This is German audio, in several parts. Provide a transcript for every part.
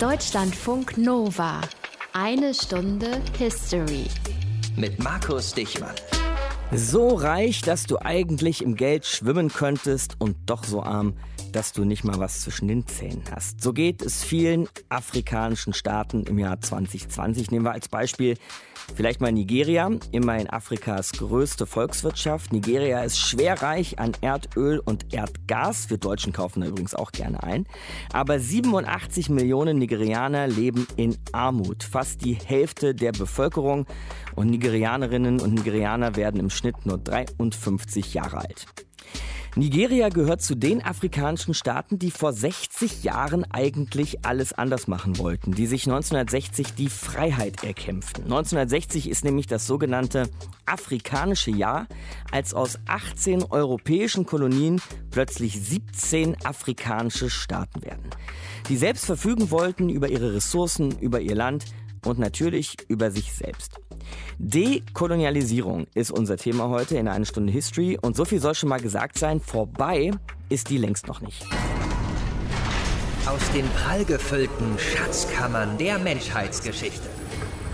Deutschlandfunk Nova. Eine Stunde History. Mit Markus Dichmann. So reich, dass du eigentlich im Geld schwimmen könntest und doch so arm, dass du nicht mal was zwischen den Zähnen hast. So geht es vielen afrikanischen Staaten im Jahr 2020. Nehmen wir als Beispiel vielleicht mal Nigeria, immerhin Afrikas größte Volkswirtschaft. Nigeria ist schwer reich an Erdöl und Erdgas. Wir Deutschen kaufen da übrigens auch gerne ein. Aber 87 Millionen Nigerianer leben in Armut. Fast die Hälfte der Bevölkerung und Nigerianerinnen und Nigerianer werden im Schnitt nur 53 Jahre alt. Nigeria gehört zu den afrikanischen Staaten, die vor 60 Jahren eigentlich alles anders machen wollten, die sich 1960 die Freiheit erkämpften. 1960 ist nämlich das sogenannte afrikanische Jahr, als aus 18 europäischen Kolonien plötzlich 17 afrikanische Staaten werden, die selbst verfügen wollten über ihre Ressourcen, über ihr Land und natürlich über sich selbst. Dekolonialisierung ist unser Thema heute in einer Stunde History und so viel soll schon mal gesagt sein, vorbei ist die längst noch nicht. Aus den prallgefüllten Schatzkammern der Menschheitsgeschichte.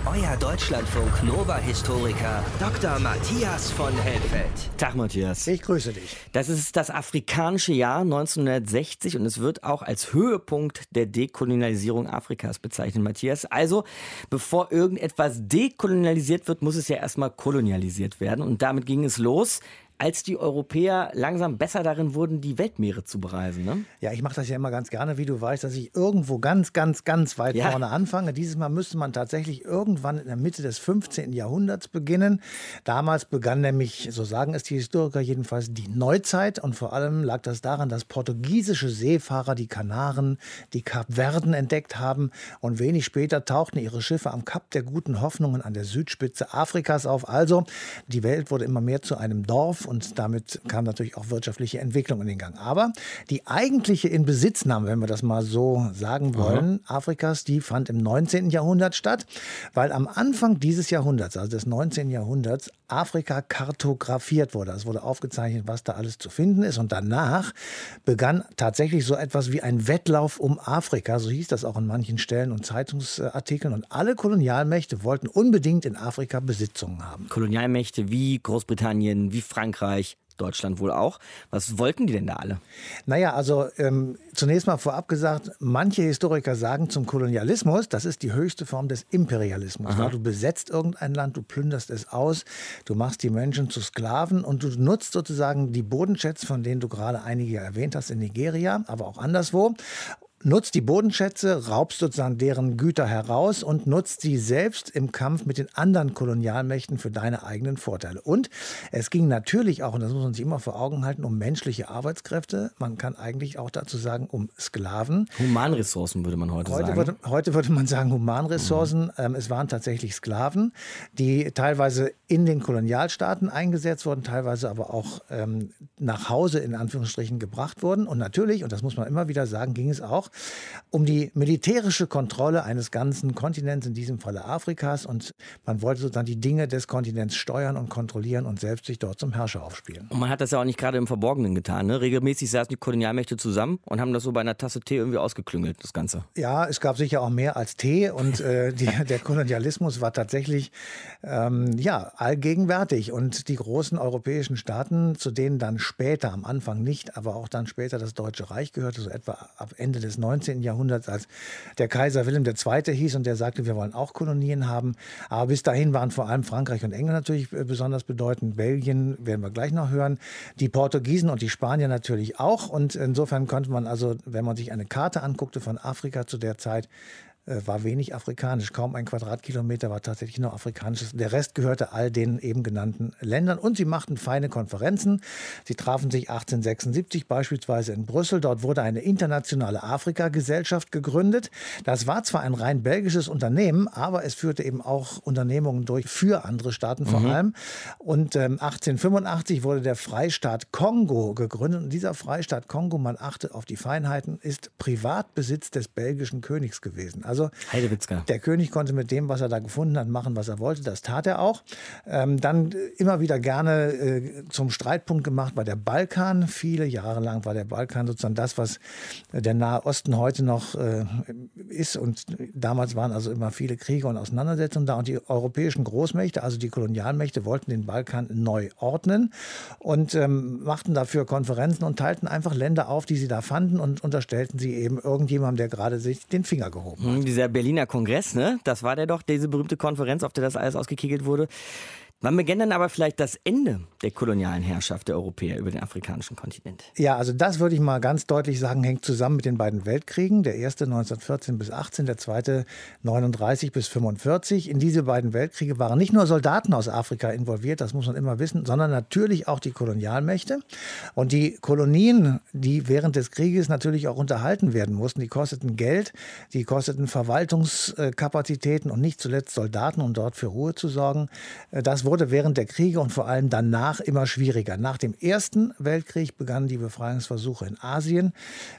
Euer Deutschlandfunk Nova-Historiker Dr. Matthias von Helfeld. Tag, Matthias. Ich grüße dich. Das ist das afrikanische Jahr 1960 und es wird auch als Höhepunkt der Dekolonialisierung Afrikas bezeichnet, Matthias. Also, bevor irgendetwas dekolonialisiert wird, muss es ja erstmal kolonialisiert werden. Und damit ging es los als die Europäer langsam besser darin wurden, die Weltmeere zu bereisen. Ne? Ja, ich mache das ja immer ganz gerne, wie du weißt, dass ich irgendwo ganz, ganz, ganz weit ja. vorne anfange. Dieses Mal müsste man tatsächlich irgendwann in der Mitte des 15. Jahrhunderts beginnen. Damals begann nämlich, so sagen es die Historiker jedenfalls, die Neuzeit. Und vor allem lag das daran, dass portugiesische Seefahrer die Kanaren, die Kapverden entdeckt haben. Und wenig später tauchten ihre Schiffe am Kap der Guten Hoffnungen an der Südspitze Afrikas auf. Also, die Welt wurde immer mehr zu einem Dorf und damit kam natürlich auch wirtschaftliche Entwicklung in den Gang. Aber die eigentliche Inbesitznahme, wenn wir das mal so sagen wollen, Aha. Afrikas, die fand im 19. Jahrhundert statt, weil am Anfang dieses Jahrhunderts, also des 19. Jahrhunderts, Afrika kartografiert wurde. Es wurde aufgezeichnet, was da alles zu finden ist. Und danach begann tatsächlich so etwas wie ein Wettlauf um Afrika. So hieß das auch in manchen Stellen und Zeitungsartikeln. Und alle Kolonialmächte wollten unbedingt in Afrika Besitzungen haben. Kolonialmächte wie Großbritannien, wie Frankreich, Deutschland wohl auch. Was wollten die denn da alle? Naja, also ähm, zunächst mal vorab gesagt, manche Historiker sagen zum Kolonialismus, das ist die höchste Form des Imperialismus. Du besetzt irgendein Land, du plünderst es aus, du machst die Menschen zu Sklaven und du nutzt sozusagen die Bodenschätze, von denen du gerade einige erwähnt hast in Nigeria, aber auch anderswo nutzt die Bodenschätze, raubst sozusagen deren Güter heraus und nutzt sie selbst im Kampf mit den anderen Kolonialmächten für deine eigenen Vorteile. Und es ging natürlich auch, und das muss man sich immer vor Augen halten, um menschliche Arbeitskräfte. Man kann eigentlich auch dazu sagen, um Sklaven. Humanressourcen würde man heute, heute sagen. Würde, heute würde man sagen Humanressourcen. Mhm. es waren tatsächlich Sklaven, die teilweise in den Kolonialstaaten eingesetzt wurden, teilweise aber auch ähm, nach Hause in Anführungsstrichen gebracht wurden. Und natürlich, und das muss man immer wieder sagen, ging es auch um die militärische Kontrolle eines ganzen Kontinents, in diesem Falle Afrikas. Und man wollte sozusagen die Dinge des Kontinents steuern und kontrollieren und selbst sich dort zum Herrscher aufspielen. Und man hat das ja auch nicht gerade im Verborgenen getan. Ne? Regelmäßig saßen die Kolonialmächte zusammen und haben das so bei einer Tasse Tee irgendwie ausgeklüngelt, das Ganze. Ja, es gab sicher auch mehr als Tee und äh, die, der Kolonialismus war tatsächlich ähm, ja, allgegenwärtig. Und die großen europäischen Staaten, zu denen dann später, am Anfang nicht, aber auch dann später das Deutsche Reich gehörte, so etwa ab Ende des 19. Jahrhunderts, als der Kaiser Wilhelm II. hieß und der sagte, wir wollen auch Kolonien haben. Aber bis dahin waren vor allem Frankreich und England natürlich äh, besonders bedeutend. Belgien werden wir gleich noch hören. Die Portugiesen und die Spanier natürlich auch. Und insofern konnte man also, wenn man sich eine Karte anguckte von Afrika zu der Zeit, war wenig afrikanisch. Kaum ein Quadratkilometer war tatsächlich nur afrikanisches. Der Rest gehörte all den eben genannten Ländern. Und sie machten feine Konferenzen. Sie trafen sich 1876 beispielsweise in Brüssel. Dort wurde eine internationale Afrika-Gesellschaft gegründet. Das war zwar ein rein belgisches Unternehmen, aber es führte eben auch Unternehmungen durch für andere Staaten vor mhm. allem. Und ähm, 1885 wurde der Freistaat Kongo gegründet. Und dieser Freistaat Kongo, man achte auf die Feinheiten, ist Privatbesitz des belgischen Königs gewesen. Also Also Heidewitzka. der König konnte mit dem, was er da gefunden hat, machen, was er wollte. Das tat er auch. Ähm, dann immer wieder gerne äh, zum Streitpunkt gemacht war der Balkan. Viele Jahre lang war der Balkan sozusagen das, was der Nahe Osten heute noch äh, ist. Und damals waren also immer viele Kriege und Auseinandersetzungen da. Und die europäischen Großmächte, also die Kolonialmächte, wollten den Balkan neu ordnen und ähm, machten dafür Konferenzen und teilten einfach Länder auf, die sie da fanden und unterstellten sie eben irgendjemandem, der gerade sich den Finger gehoben hat. Dieser Berliner Kongress, ne? Das war der doch, diese berühmte Konferenz, auf der das alles ausgekegelt wurde. Wann begann dann aber vielleicht das Ende der kolonialen Herrschaft der Europäer über den afrikanischen Kontinent? Ja, also das würde ich mal ganz deutlich sagen, hängt zusammen mit den beiden Weltkriegen. Der erste 1914 bis 18, der zweite 39 bis 45. In diese beiden Weltkriege waren nicht nur Soldaten aus Afrika involviert, das muss man immer wissen, sondern natürlich auch die Kolonialmächte. Und die Kolonien, die während des Krieges natürlich auch unterhalten werden mussten, die kosteten Geld, die kosteten Verwaltungskapazitäten und nicht zuletzt Soldaten, um dort für Ruhe zu sorgen. Das wurde während der Kriege und vor allem danach immer schwieriger. Nach dem Ersten Weltkrieg begannen die Befreiungsversuche in Asien.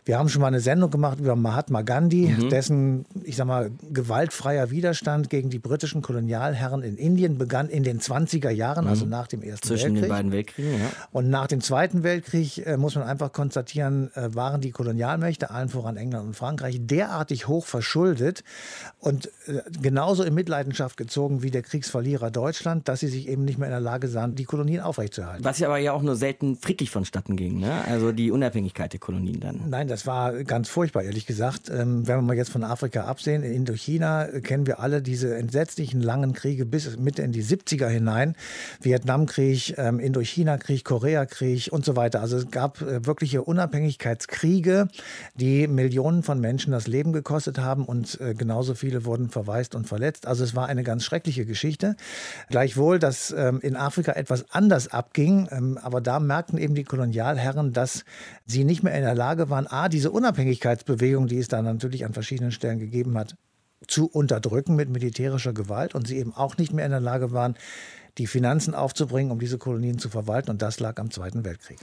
Wir haben schon mal eine Sendung gemacht über Mahatma Gandhi, mhm. dessen, ich sag mal, gewaltfreier Widerstand gegen die britischen Kolonialherren in Indien begann in den 20er Jahren, mhm. also nach dem Ersten Zwischen Weltkrieg. den beiden Weltkriegen, ja. Und nach dem Zweiten Weltkrieg äh, muss man einfach konstatieren, äh, waren die Kolonialmächte, allen voran England und Frankreich, derartig hoch verschuldet und äh, genauso in Mitleidenschaft gezogen wie der Kriegsverlierer Deutschland, dass sie sich eben nicht mehr in der Lage sahen, die Kolonien aufrechtzuerhalten. Was ja aber ja auch nur selten friedlich vonstatten ging, ne? Also die Unabhängigkeit der Kolonien dann. Nein, das war ganz furchtbar, ehrlich gesagt. Ähm, wenn wir mal jetzt von Afrika absehen, in Indochina kennen wir alle diese entsetzlichen langen Kriege bis Mitte in die 70er hinein. Vietnamkrieg, ähm, Indochina-Krieg, Koreakrieg und so weiter. Also es gab äh, wirkliche Unabhängigkeitskriege, die Millionen von Menschen das Leben gekostet haben und äh, genauso viele wurden verwaist und verletzt. Also es war eine ganz schreckliche Geschichte. Gleichwohl, dass ähm, in Afrika etwas anders abging, ähm, aber da merkten eben die Kolonialherren, dass sie nicht mehr in der Lage waren, a, diese Unabhängigkeitsbewegung, die es da natürlich an verschiedenen Stellen gegeben hat, zu unterdrücken mit militärischer Gewalt und sie eben auch nicht mehr in der Lage waren, die Finanzen aufzubringen, um diese Kolonien zu verwalten. Und das lag am Zweiten Weltkrieg.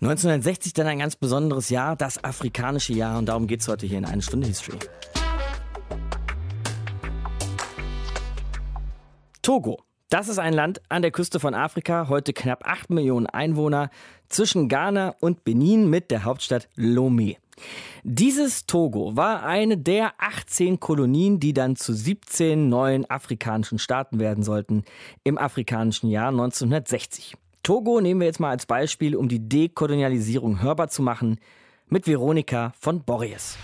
1960 dann ein ganz besonderes Jahr, das afrikanische Jahr. Und darum geht es heute hier in eine Stunde History. Togo. Das ist ein Land an der Küste von Afrika, heute knapp 8 Millionen Einwohner, zwischen Ghana und Benin mit der Hauptstadt Lomé. Dieses Togo war eine der 18 Kolonien, die dann zu 17 neuen afrikanischen Staaten werden sollten im afrikanischen Jahr 1960. Togo nehmen wir jetzt mal als Beispiel, um die Dekolonialisierung hörbar zu machen, mit Veronika von Borries.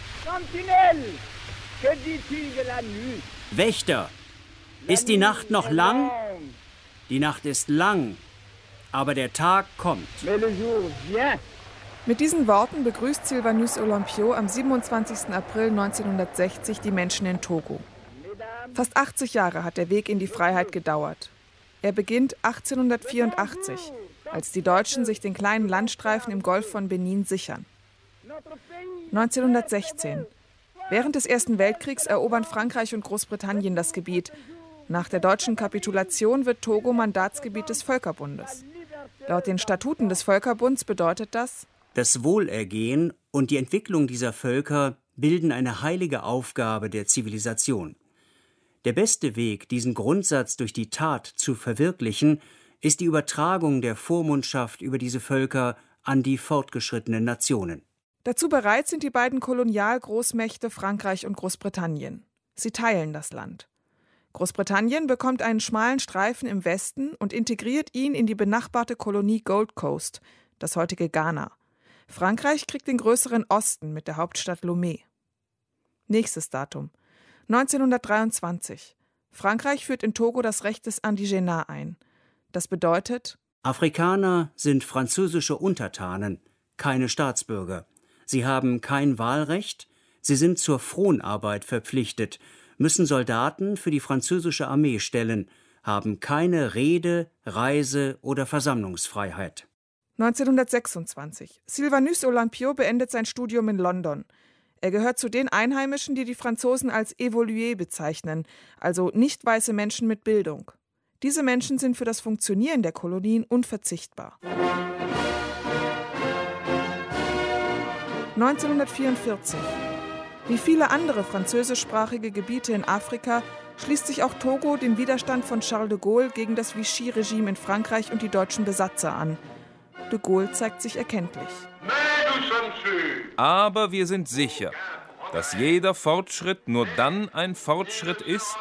Wächter, ist die Nacht noch lang? Die Nacht ist lang, aber der Tag kommt. Mit diesen Worten begrüßt Sylvanus Olympio am 27. April 1960 die Menschen in Togo. Fast 80 Jahre hat der Weg in die Freiheit gedauert. Er beginnt 1884, als die Deutschen sich den kleinen Landstreifen im Golf von Benin sichern. 1916. Während des Ersten Weltkriegs erobern Frankreich und Großbritannien das Gebiet nach der deutschen Kapitulation wird Togo Mandatsgebiet des Völkerbundes. Laut den Statuten des Völkerbunds bedeutet das, das Wohlergehen und die Entwicklung dieser Völker bilden eine heilige Aufgabe der Zivilisation. Der beste Weg, diesen Grundsatz durch die Tat zu verwirklichen, ist die Übertragung der Vormundschaft über diese Völker an die fortgeschrittenen Nationen. Dazu bereit sind die beiden Kolonialgroßmächte Frankreich und Großbritannien. Sie teilen das Land. Großbritannien bekommt einen schmalen Streifen im Westen und integriert ihn in die benachbarte Kolonie Gold Coast, das heutige Ghana. Frankreich kriegt den größeren Osten mit der Hauptstadt Lomé. Nächstes Datum 1923. Frankreich führt in Togo das Recht des Indigenat ein. Das bedeutet Afrikaner sind französische Untertanen, keine Staatsbürger. Sie haben kein Wahlrecht, sie sind zur Fronarbeit verpflichtet müssen Soldaten für die französische Armee stellen, haben keine Rede-, Reise- oder Versammlungsfreiheit. 1926. Sylvanus Olympio beendet sein Studium in London. Er gehört zu den Einheimischen, die die Franzosen als Evolué bezeichnen, also nicht weiße Menschen mit Bildung. Diese Menschen sind für das Funktionieren der Kolonien unverzichtbar. 1944. Wie viele andere französischsprachige Gebiete in Afrika schließt sich auch Togo dem Widerstand von Charles de Gaulle gegen das Vichy-Regime in Frankreich und die deutschen Besatzer an. De Gaulle zeigt sich erkenntlich. Aber wir sind sicher, dass jeder Fortschritt nur dann ein Fortschritt ist,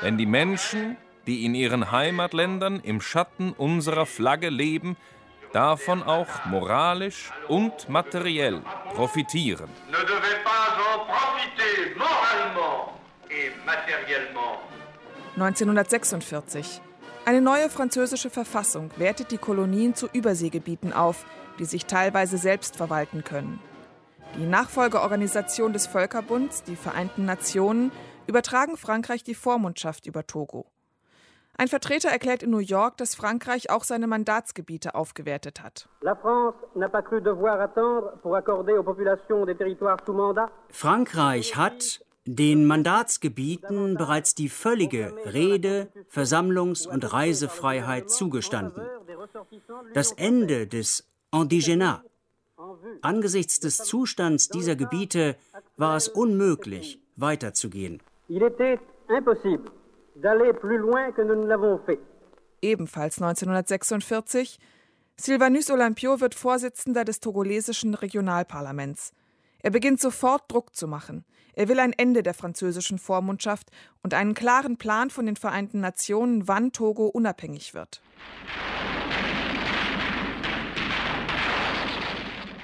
wenn die Menschen, die in ihren Heimatländern im Schatten unserer Flagge leben, davon auch moralisch und materiell profitieren. 1946. Eine neue französische Verfassung wertet die Kolonien zu Überseegebieten auf, die sich teilweise selbst verwalten können. Die Nachfolgeorganisation des Völkerbunds, die Vereinten Nationen, übertragen Frankreich die Vormundschaft über Togo. Ein Vertreter erklärt in New York, dass Frankreich auch seine Mandatsgebiete aufgewertet hat. Frankreich hat den Mandatsgebieten bereits die völlige Rede-, Versammlungs- und Reisefreiheit zugestanden. Das Ende des Indigenat. Angesichts des Zustands dieser Gebiete war es unmöglich, weiterzugehen. Il était impossible d'aller plus loin que nous ne l'avons fait. Ebenfalls 1946. Sylvanus Olympio wird Vorsitzender des togolesischen Regionalparlaments. Er beginnt sofort Druck zu machen. Er will ein Ende der französischen Vormundschaft und einen klaren Plan von den Vereinten Nationen, wann Togo unabhängig wird.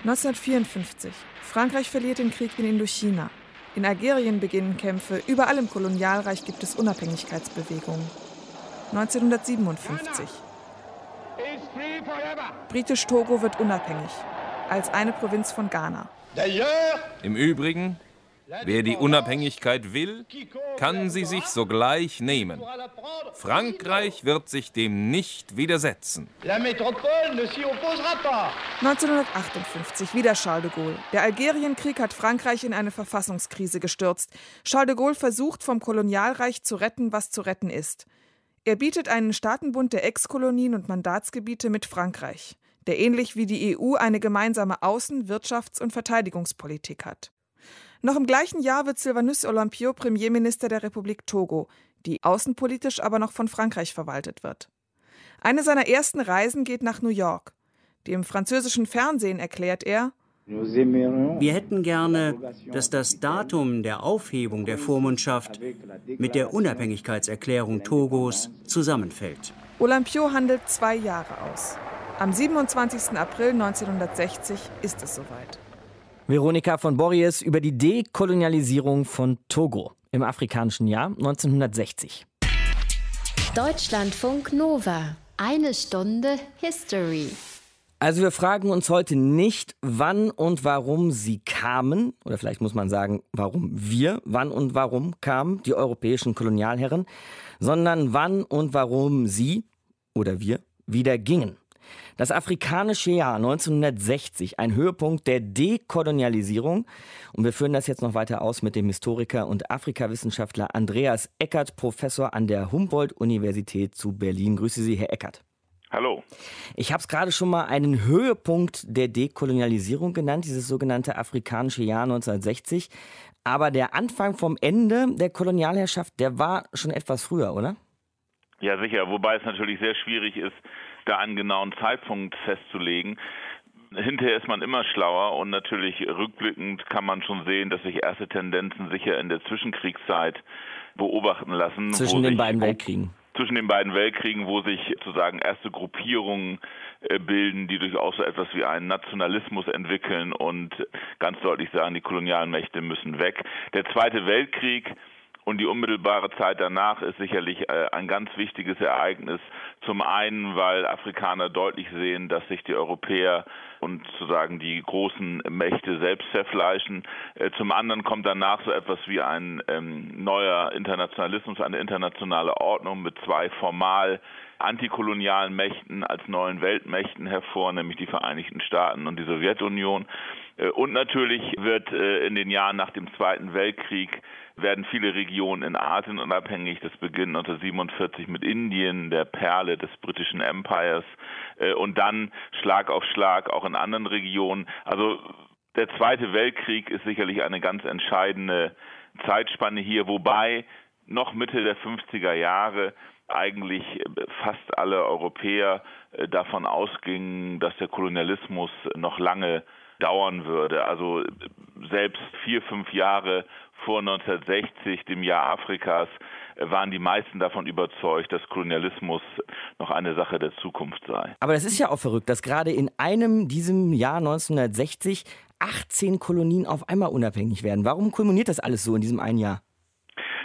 1954. Frankreich verliert den Krieg in Indochina. In Algerien beginnen Kämpfe, überall im Kolonialreich gibt es Unabhängigkeitsbewegungen. 1957. Britisch-Togo wird unabhängig, als eine Provinz von Ghana. Im Übrigen, Wer die Unabhängigkeit will, kann sie sich sogleich nehmen. Frankreich wird sich dem nicht widersetzen. 1958 wieder Charles de Gaulle. Der Algerienkrieg hat Frankreich in eine Verfassungskrise gestürzt. Charles de Gaulle versucht, vom Kolonialreich zu retten, was zu retten ist. Er bietet einen Staatenbund der Ex-Kolonien und Mandatsgebiete mit Frankreich, der ähnlich wie die EU eine gemeinsame Außen-, Wirtschafts- und Verteidigungspolitik hat. Noch im gleichen Jahr wird Sylvanus Olympio Premierminister der Republik Togo, die außenpolitisch aber noch von Frankreich verwaltet wird. Eine seiner ersten Reisen geht nach New York. Dem französischen Fernsehen erklärt er, wir hätten gerne, dass das Datum der Aufhebung der Vormundschaft mit der Unabhängigkeitserklärung Togos zusammenfällt. Olympio handelt zwei Jahre aus. Am 27. April 1960 ist es soweit. Veronika von Borries über die Dekolonialisierung von Togo im afrikanischen Jahr 1960. Deutschlandfunk Nova. Eine Stunde History. Also wir fragen uns heute nicht, wann und warum sie kamen, oder vielleicht muss man sagen, warum wir, wann und warum kamen die europäischen Kolonialherren, sondern wann und warum sie oder wir wieder gingen. Das afrikanische Jahr 1960, ein Höhepunkt der Dekolonialisierung. Und wir führen das jetzt noch weiter aus mit dem Historiker und Afrikawissenschaftler Andreas Eckert, Professor an der Humboldt-Universität zu Berlin. Grüße Sie, Herr Eckert. Hallo. Ich habe es gerade schon mal einen Höhepunkt der Dekolonialisierung genannt, dieses sogenannte afrikanische Jahr 1960. Aber der Anfang vom Ende der Kolonialherrschaft, der war schon etwas früher, oder? Ja, sicher. Wobei es natürlich sehr schwierig ist, da einen genauen Zeitpunkt festzulegen. Hinterher ist man immer schlauer und natürlich rückblickend kann man schon sehen, dass sich erste Tendenzen sicher in der Zwischenkriegszeit beobachten lassen. Zwischen den beiden Weltkriegen. Zwischen den beiden Weltkriegen, wo sich sozusagen erste Gruppierungen äh, bilden, die durchaus so etwas wie einen Nationalismus entwickeln und ganz deutlich sagen, die kolonialen Mächte müssen weg. Der Zweite Weltkrieg und die unmittelbare Zeit danach ist sicherlich äh, ein ganz wichtiges Ereignis. Zum einen, weil Afrikaner deutlich sehen, dass sich die Europäer und sozusagen die großen Mächte selbst zerfleischen. Äh, zum anderen kommt danach so etwas wie ein ähm, neuer Internationalismus, eine internationale Ordnung mit zwei formal antikolonialen Mächten als neuen Weltmächten hervor, nämlich die Vereinigten Staaten und die Sowjetunion. Äh, und natürlich wird in den Jahren nach dem Zweiten Weltkrieg werden viele Regionen in Asien unabhängig. Das beginnt 1947 mit Indien, der Perle des britischen Empires äh, und dann Schlag auf Schlag auch in anderen Regionen. Also Der Zweite Weltkrieg ist sicherlich eine ganz entscheidende Zeitspanne hier, wobei noch Mitte der 50er Jahre eigentlich fast alle Europäer äh, davon ausgingen, dass der Kolonialismus noch lange dauern würde. Also selbst vier, fünf Jahre vor 1960, dem Jahr Afrikas, waren die meisten davon überzeugt, dass Kolonialismus noch eine Sache der Zukunft sei. Aber das ist ja auch verrückt, dass gerade in einem diesem Jahr 1960 18 Kolonien auf einmal unabhängig werden. Warum kulminiert das alles so in diesem einen Jahr?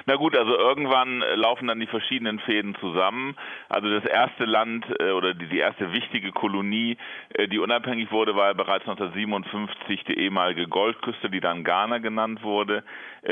Na gut, also irgendwann äh, laufen dann die verschiedenen Fäden zusammen. Also das erste Land äh, oder die, erste wichtige Kolonie, äh, die unabhängig wurde, war ja bereits 1957 die ehemalige Goldküste, die dann Ghana genannt wurde.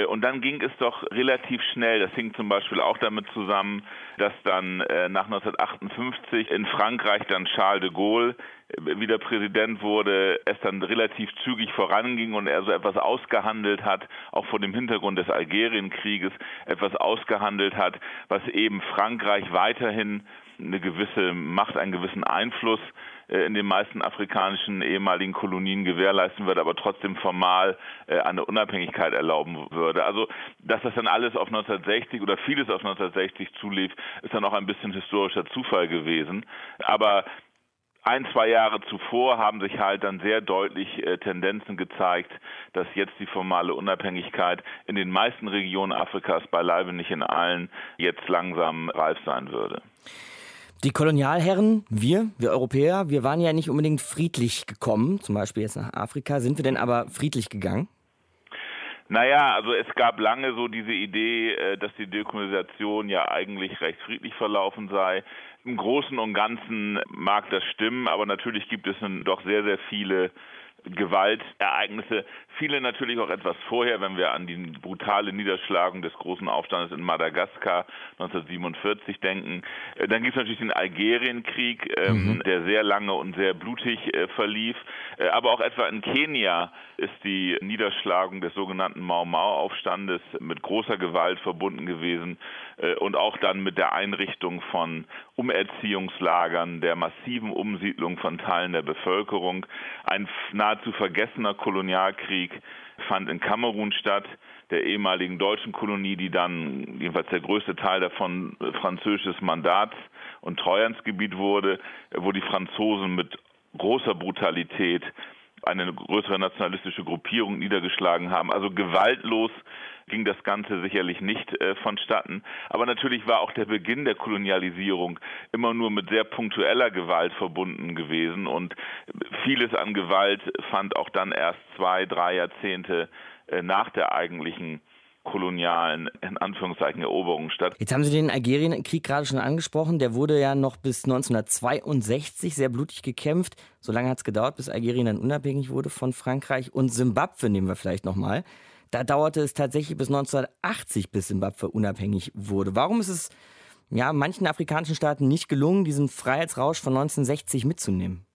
Und dann ging es doch relativ schnell. Das hing zum Beispiel auch damit zusammen, dass dann nach 1958 in Frankreich dann Charles de Gaulle wieder Präsident wurde, es dann relativ zügig voranging und er so etwas ausgehandelt hat, auch vor dem Hintergrund des Algerienkrieges etwas ausgehandelt hat, was eben Frankreich weiterhin eine gewisse Macht, einen gewissen Einfluss äh, in den meisten afrikanischen ehemaligen Kolonien gewährleisten würde, aber trotzdem formal äh, eine Unabhängigkeit erlauben würde. Also, dass das dann alles auf 1960 oder vieles auf 1960 zulief, ist dann auch ein bisschen historischer Zufall gewesen. Aber ein, zwei Jahre zuvor haben sich halt dann sehr deutlich äh, Tendenzen gezeigt, dass jetzt die formale Unabhängigkeit in den meisten Regionen Afrikas, beileibe nicht in allen, jetzt langsam reif sein würde. Die Kolonialherren, wir, wir Europäer, wir waren ja nicht unbedingt friedlich gekommen, zum Beispiel jetzt nach Afrika. Sind wir denn aber friedlich gegangen? Naja, also es gab lange so diese Idee, äh, dass die Dekolonisation ja eigentlich recht friedlich verlaufen sei. Im Großen und Ganzen mag das stimmen, aber natürlich gibt es doch sehr, sehr viele Gewaltereignisse. Viele natürlich auch etwas vorher, wenn wir an die brutale Niederschlagung des großen Aufstandes in Madagaskar 1947 denken. Äh, dann gibt es natürlich den Algerienkrieg, ähm, mhm. der sehr lange und sehr blutig äh, verlief. Äh, aber auch etwa in Kenia ist die Niederschlagung des sogenannten Mau Mau Aufstandes mit großer Gewalt verbunden gewesen und auch dann mit der Einrichtung von Umerziehungslagern, der massiven Umsiedlung von Teilen der Bevölkerung. Ein nahezu vergessener Kolonialkrieg fand in Kamerun statt, der ehemaligen deutschen Kolonie, die dann, jedenfalls der größte Teil davon, französisches Mandats- und Treuhandsgebiet wurde, wo die Franzosen mit großer Brutalität eine größere nationalistische Gruppierung niedergeschlagen haben. Also gewaltlos ging das Ganze sicherlich nicht äh, vonstatten. Aber natürlich war auch der Beginn der Kolonialisierung immer nur mit sehr punktueller Gewalt verbunden gewesen und vieles an Gewalt fand auch dann erst zwei, drei Jahrzehnte äh, nach der eigentlichen kolonialen, in Anführungszeichen, Eroberungen statt. Jetzt haben Sie den Algerienkrieg gerade schon angesprochen. Der wurde ja noch bis 1962 sehr blutig gekämpft. So lange hat es gedauert, bis Algerien dann unabhängig wurde von Frankreich. Und Simbabwe nehmen wir vielleicht nochmal. Da dauerte es tatsächlich bis 1980, bis Simbabwe unabhängig wurde. Warum ist es ja, manchen afrikanischen Staaten nicht gelungen, diesen Freiheitsrausch von 1960 mitzunehmen?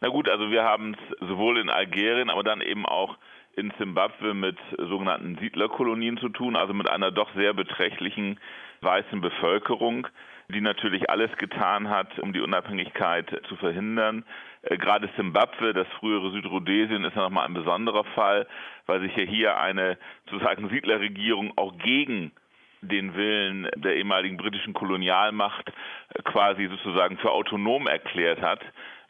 Na gut, also wir haben es sowohl in Algerien, aber dann eben auch in Simbabwe mit sogenannten Siedlerkolonien zu tun, also mit einer doch sehr beträchtlichen weißen Bevölkerung, die natürlich alles getan hat, um die Unabhängigkeit zu verhindern. Äh, gerade Simbabwe, das frühere Südrhodesien, ist ja nochmal ein besonderer Fall, weil sich ja hier eine sozusagen Siedlerregierung auch gegen den Willen der ehemaligen britischen Kolonialmacht äh, quasi sozusagen für autonom erklärt hat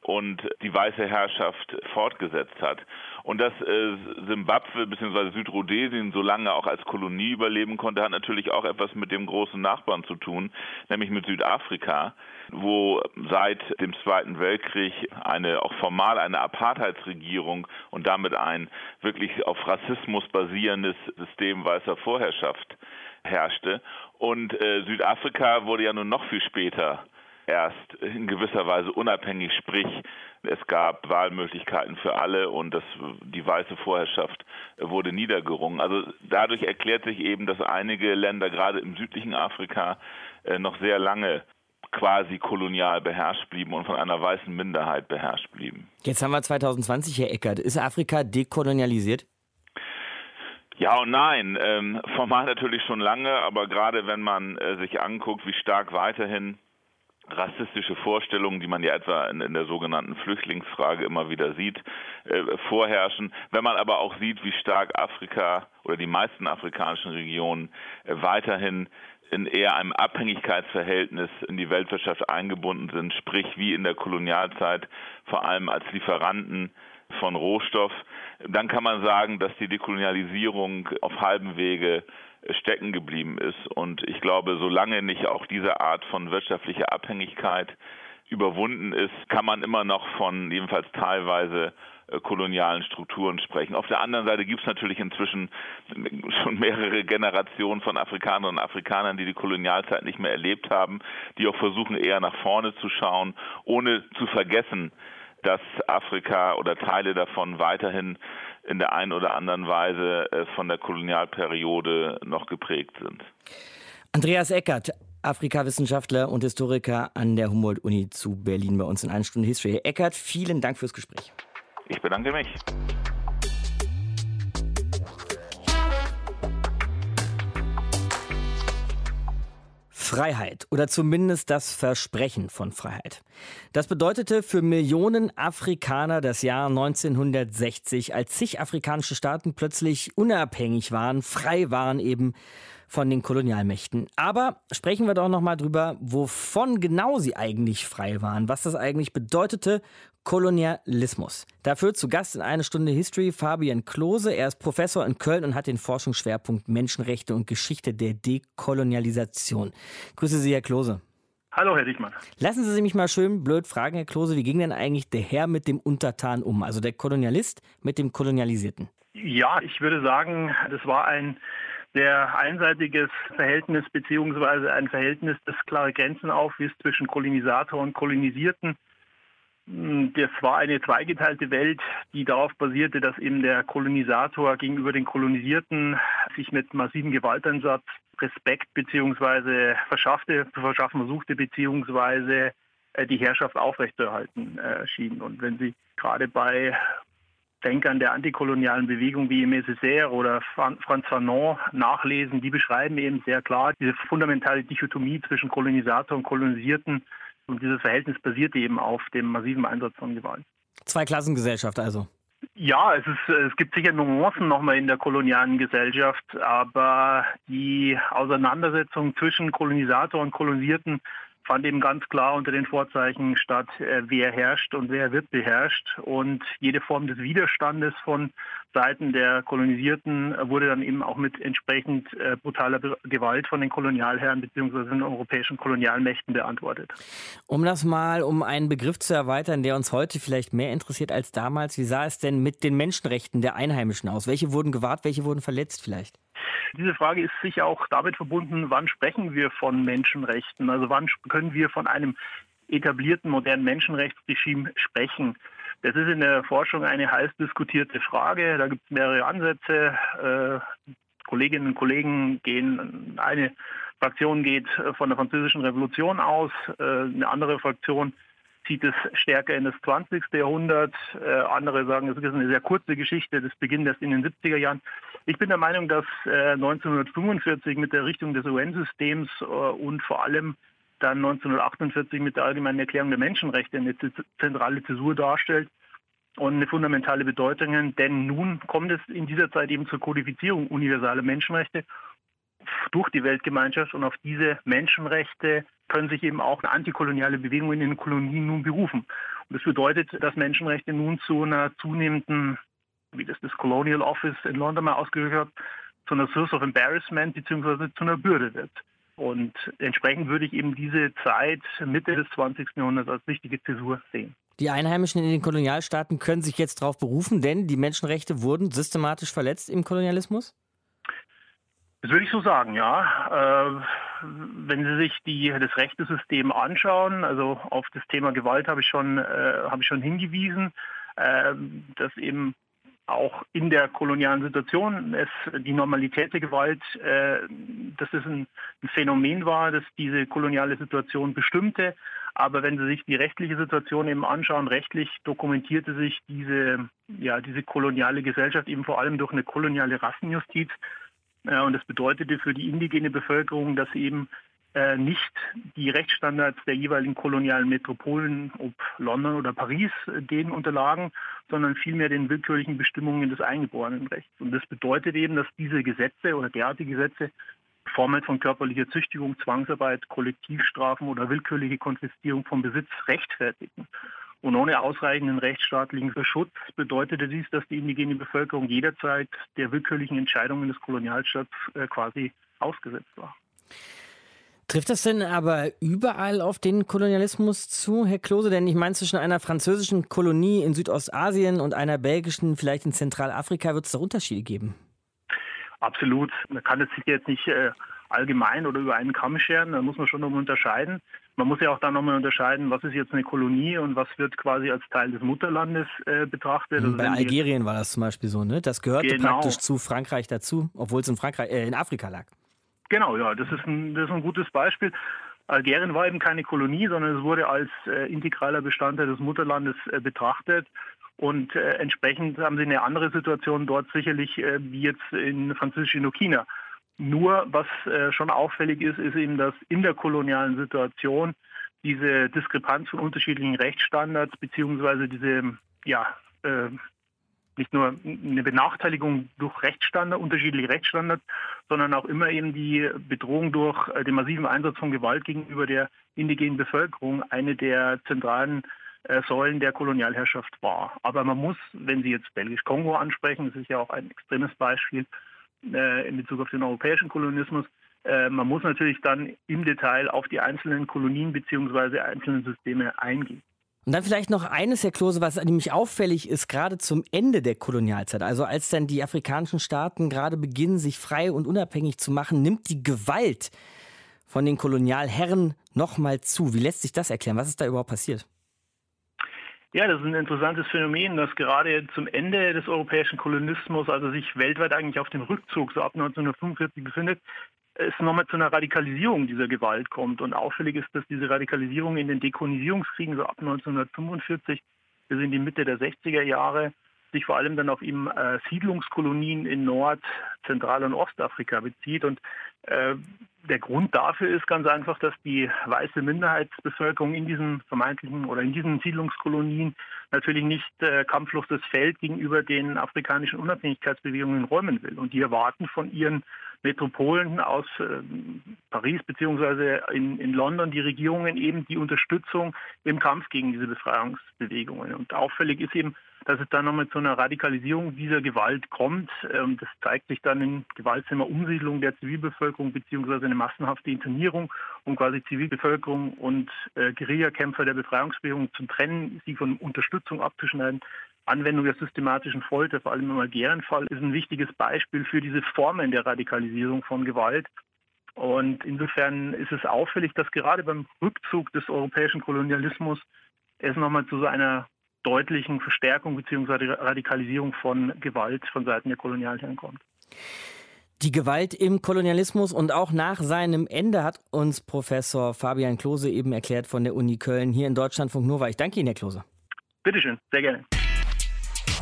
und die weiße Herrschaft fortgesetzt hat. Und dass äh, Simbabwe bzw. Südrhodesien so lange auch als Kolonie überleben konnte, hat natürlich auch etwas mit dem großen Nachbarn zu tun, nämlich mit Südafrika, wo seit dem Zweiten Weltkrieg eine auch formal eine Apartheidsregierung und damit ein wirklich auf Rassismus basierendes System weißer Vorherrschaft herrschte. Und äh, Südafrika wurde ja nun noch viel später erst in gewisser Weise unabhängig, sprich es gab Wahlmöglichkeiten für alle und das, die weiße Vorherrschaft wurde niedergerungen. Also dadurch erklärt sich eben, dass einige Länder gerade im südlichen Afrika äh, noch sehr lange quasi kolonial beherrscht blieben und von einer weißen Minderheit beherrscht blieben. Jetzt haben wir 2020, Herr Eckert. Ist Afrika dekolonialisiert? Ja und nein. Ähm, formal natürlich schon lange, aber gerade wenn man äh, sich anguckt, wie stark weiterhin rassistische Vorstellungen, die man ja etwa in, in, der sogenannten Flüchtlingsfrage immer wieder sieht, äh, vorherrschen. Wenn man aber auch sieht, wie stark Afrika oder die meisten afrikanischen Regionen äh, weiterhin in eher einem Abhängigkeitsverhältnis in die Weltwirtschaft eingebunden sind, sprich wie in der Kolonialzeit vor allem als Lieferanten von Rohstoff, dann kann man sagen, dass die Dekolonialisierung auf halbem Wege stecken geblieben ist. Und ich glaube, solange nicht auch diese Art von wirtschaftlicher Abhängigkeit überwunden ist, kann man immer noch von jedenfalls teilweise äh, kolonialen Strukturen sprechen. Auf der anderen Seite gibt es natürlich inzwischen schon mehrere Generationen von Afrikanern und Afrikanern, die die Kolonialzeit nicht mehr erlebt haben, die auch versuchen eher nach vorne zu schauen, ohne zu vergessen, dass Afrika oder Teile davon weiterhin in der einen oder anderen Weise äh, von der Kolonialperiode noch geprägt sind. Andreas Eckert, Afrikawissenschaftler und Historiker an der Humboldt-Uni zu Berlin bei uns in einer Stunde History. Herr Eckert, vielen Dank fürs Gespräch. Ich bedanke mich. Freiheit oder zumindest das Versprechen von Freiheit. Das bedeutete für Millionen Afrikaner das Jahr 1960, als zig afrikanische Staaten plötzlich unabhängig waren, frei waren eben von den Kolonialmächten. Aber sprechen wir doch noch mal drüber, wovon genau sie eigentlich frei waren, was das eigentlich bedeutete Kolonialismus. Dafür zu Gast in eine Stunde History Fabian Klose. Er ist Professor in Köln und hat den Forschungsschwerpunkt Menschenrechte und Geschichte der Dekolonialisation. Grüße Sie, Herr Klose. Hallo, Herr Dichmann. Lassen Sie mich mal schön blöd fragen, Herr Klose, wie ging denn eigentlich der Herr mit dem Untertan um? Also der Kolonialist mit dem Kolonialisierten? Ja, ich würde sagen, das war ein sehr einseitiges Verhältnis beziehungsweise ein Verhältnis, das klare Grenzen aufwies zwischen Kolonisator und Kolonisierten. Hm, das war eine zweigeteilte Welt, die darauf basierte, dass eben der Kolonisator gegenüber den Kolonisierten sich mit massivem Gewalteinsatz Respekt bzw. verschaffte, zu verschaffen versuchte bzw. Äh, die Herrschaft aufrechterhalten äh, schien. Und wenn Sie gerade bei Denkern der antikolonialen Bewegung wie Césaire oder Franz Fanon nachlesen, die beschreiben eben sehr klar diese fundamentale Dichotomie zwischen Kolonisator und Kolonisierten und dieses Verhältnis basiert eben auf dem massiven Einsatz von Gewalt. Zweiklassengesellschaft also. Ja, es, ist, es gibt sicher Nuancen nochmal in der kolonialen Gesellschaft, aber die Auseinandersetzung zwischen Kolonisator und Kolonisierten fand eben ganz klar unter den Vorzeichen statt, äh, wer herrscht und wer wird beherrscht. Und jede Form des Widerstandes von Seiten der Kolonisierten wurde dann eben auch mit entsprechend äh, brutaler Gewalt von den Kolonialherren bzw. den europäischen Kolonialmächten beantwortet. Um das mal um einen Begriff zu erweitern, der uns heute vielleicht mehr interessiert als damals, wie sah es denn mit den Menschenrechten der Einheimischen aus? Welche wurden gewahrt, welche wurden verletzt vielleicht? Diese Frage ist sicher auch damit verbunden, wann sprechen wir von Menschenrechten? Also wann können wir von einem etablierten modernen Menschenrechtsregime sprechen? Das ist in der Forschung eine heiß diskutierte Frage. Da gibt es mehrere Ansätze. Äh, Kolleginnen und Kollegen gehen, eine Fraktion geht von der französischen Revolution aus, äh, eine andere Fraktion zieht es stärker in das 20. Jahrhundert. Äh, andere sagen, es ist eine sehr kurze Geschichte, das beginnt erst in den 70er Jahren. Ich bin der Meinung, dass äh, 1945 mit der Richtung des UN-Systems äh, und vor allem dann 1948 mit der Allgemeinen Erklärung der Menschenrechte eine zentrale Zäsur darstellt und eine fundamentale Bedeutung. Denn nun kommt es in dieser Zeit eben zur Kodifizierung universaler Menschenrechte durch die Weltgemeinschaft und auf diese Menschenrechte können sich eben auch antikoloniale Bewegungen in den Kolonien nun berufen. Und das bedeutet, dass Menschenrechte nun zu einer zunehmenden, wie das das Colonial Office in London mal ausgedrückt hat, zu einer Source of Embarrassment bzw. zu einer Bürde wird. Und entsprechend würde ich eben diese Zeit Mitte des 20. Jahrhunderts als wichtige Zäsur sehen. Die Einheimischen in den Kolonialstaaten können sich jetzt darauf berufen, denn die Menschenrechte wurden systematisch verletzt im Kolonialismus? Das würde ich so sagen, ja. Äh, wenn Sie sich die, das Rechtesystem anschauen, also auf das Thema Gewalt habe ich schon, äh, habe ich schon hingewiesen, äh, dass eben auch in der kolonialen Situation es die Normalität der Gewalt, dass es ein, ein Phänomen war, das diese koloniale Situation bestimmte. Aber wenn Sie sich die rechtliche Situation eben anschauen, rechtlich dokumentierte sich diese, ja, diese koloniale Gesellschaft eben vor allem durch eine koloniale Rassenjustiz, und das bedeutete für die indigene Bevölkerung, dass eben äh, nicht die Rechtsstandards der jeweiligen kolonialen Metropolen, ob London oder Paris, äh, denen unterlagen, sondern vielmehr den willkürlichen Bestimmungen des eingeborenen Rechts. Und das bedeutet eben, dass diese Gesetze oder derartige Gesetze Formen von körperlicher Züchtigung, Zwangsarbeit, Kollektivstrafen oder willkürliche Konfiszierung von Besitz rechtfertigen. Und ohne ausreichenden rechtsstaatlichen Schutz bedeutete dies, dass die indigene Bevölkerung jederzeit der willkürlichen Entscheidungen des Kolonialstaats äh, quasi ausgesetzt war. Trifft das denn aber überall auf den Kolonialismus zu, Herr Klose? Denn ich meine, zwischen einer französischen Kolonie in Südostasien und einer belgischen vielleicht in Zentralafrika wird es doch Unterschiede geben. Absolut. Man kann es sich jetzt nicht äh, allgemein oder über einen Kamm scheren, da muss man schon unterscheiden. Man muss ja auch dann nochmal unterscheiden, was ist jetzt eine Kolonie und was wird quasi als Teil des Mutterlandes äh, betrachtet. Also Bei Algerien war das zum Beispiel so, ne? Das gehörte genau. praktisch zu Frankreich dazu, obwohl es in Frankreich, äh, in Afrika lag. Genau, ja, das ist ein, das ist ein gutes Beispiel. Algerien war eben keine Kolonie, sondern es wurde als äh, integraler Bestandteil des Mutterlandes äh, betrachtet. Und äh, entsprechend haben sie eine andere Situation dort sicherlich äh, wie jetzt in französisch Indochina. Nur was äh, schon auffällig ist, ist eben, dass in der kolonialen Situation diese Diskrepanz von unterschiedlichen Rechtsstandards beziehungsweise diese ja, äh, nicht nur eine Benachteiligung durch Rechtsstandard, unterschiedliche Rechtsstandards, sondern auch immer eben die Bedrohung durch äh, den massiven Einsatz von Gewalt gegenüber der indigenen Bevölkerung eine der zentralen äh, Säulen der Kolonialherrschaft war. Aber man muss, wenn Sie jetzt Belgisch-Kongo ansprechen, das ist ja auch ein extremes Beispiel in Bezug auf den europäischen Kolonialismus, man muss natürlich dann im Detail auf die einzelnen Kolonien bzw. einzelnen Systeme eingehen. Und dann vielleicht noch eines, Herr Klose, was nämlich auffällig ist, gerade zum Ende der Kolonialzeit, also als dann die afrikanischen Staaten gerade beginnen, sich frei und unabhängig zu machen, nimmt die Gewalt von den Kolonialherren nochmal zu. Wie lässt sich das erklären? Was ist da überhaupt passiert? Ja, das ist ein interessantes Phänomen, dass gerade zum Ende des europäischen Kolonialismus, also sich weltweit eigentlich auf dem Rückzug so ab 1945 befindet, es nochmal zu einer Radikalisierung dieser Gewalt kommt. Und auffällig ist, dass diese Radikalisierung in den Dekolonisierungskriegen so ab 1945 bis in die Mitte der 60er Jahre sich vor allem dann auf eben äh, Siedlungskolonien in Nord-, Zentral- und Ostafrika bezieht. Und äh, der Grund dafür ist ganz einfach, dass die weiße Minderheitsbevölkerung in diesen vermeintlichen oder in diesen Siedlungskolonien natürlich nicht äh, kampflos das Feld gegenüber den afrikanischen Unabhängigkeitsbewegungen räumen will. Und die erwarten von ihren Metropolen aus äh, Paris beziehungsweise in, in London die Regierungen eben die Unterstützung im Kampf gegen diese Befreiungsbewegungen. Und auffällig ist eben, dass es dann nochmal zu einer Radikalisierung dieser Gewalt kommt. Ähm, das zeigt sich dann in gewaltsamer Umsiedlung der Zivilbevölkerung beziehungsweise eine massenhafte Internierung, um quasi Zivilbevölkerung und äh, Guerillakämpfer der Befreiungsbewegung zu trennen, sie von Unterstützung abzuschneiden. Anwendung der systematischen Folter, vor allem im Algerien-Fall, ist ein wichtiges Beispiel für diese Formen der Radikalisierung von Gewalt. Und insofern ist es auffällig, dass gerade beim Rückzug des europäischen Kolonialismus es nochmal zu so einer deutlichen Verstärkung bzw. Radikalisierung von Gewalt von Seiten der Kolonialherren kommt. Die Gewalt im Kolonialismus und auch nach seinem Ende hat uns Professor Fabian Klose eben erklärt von der Uni Köln hier in Deutschlandfunk Nova. Ich danke Ihnen, Herr Klose. Bitteschön, sehr gerne.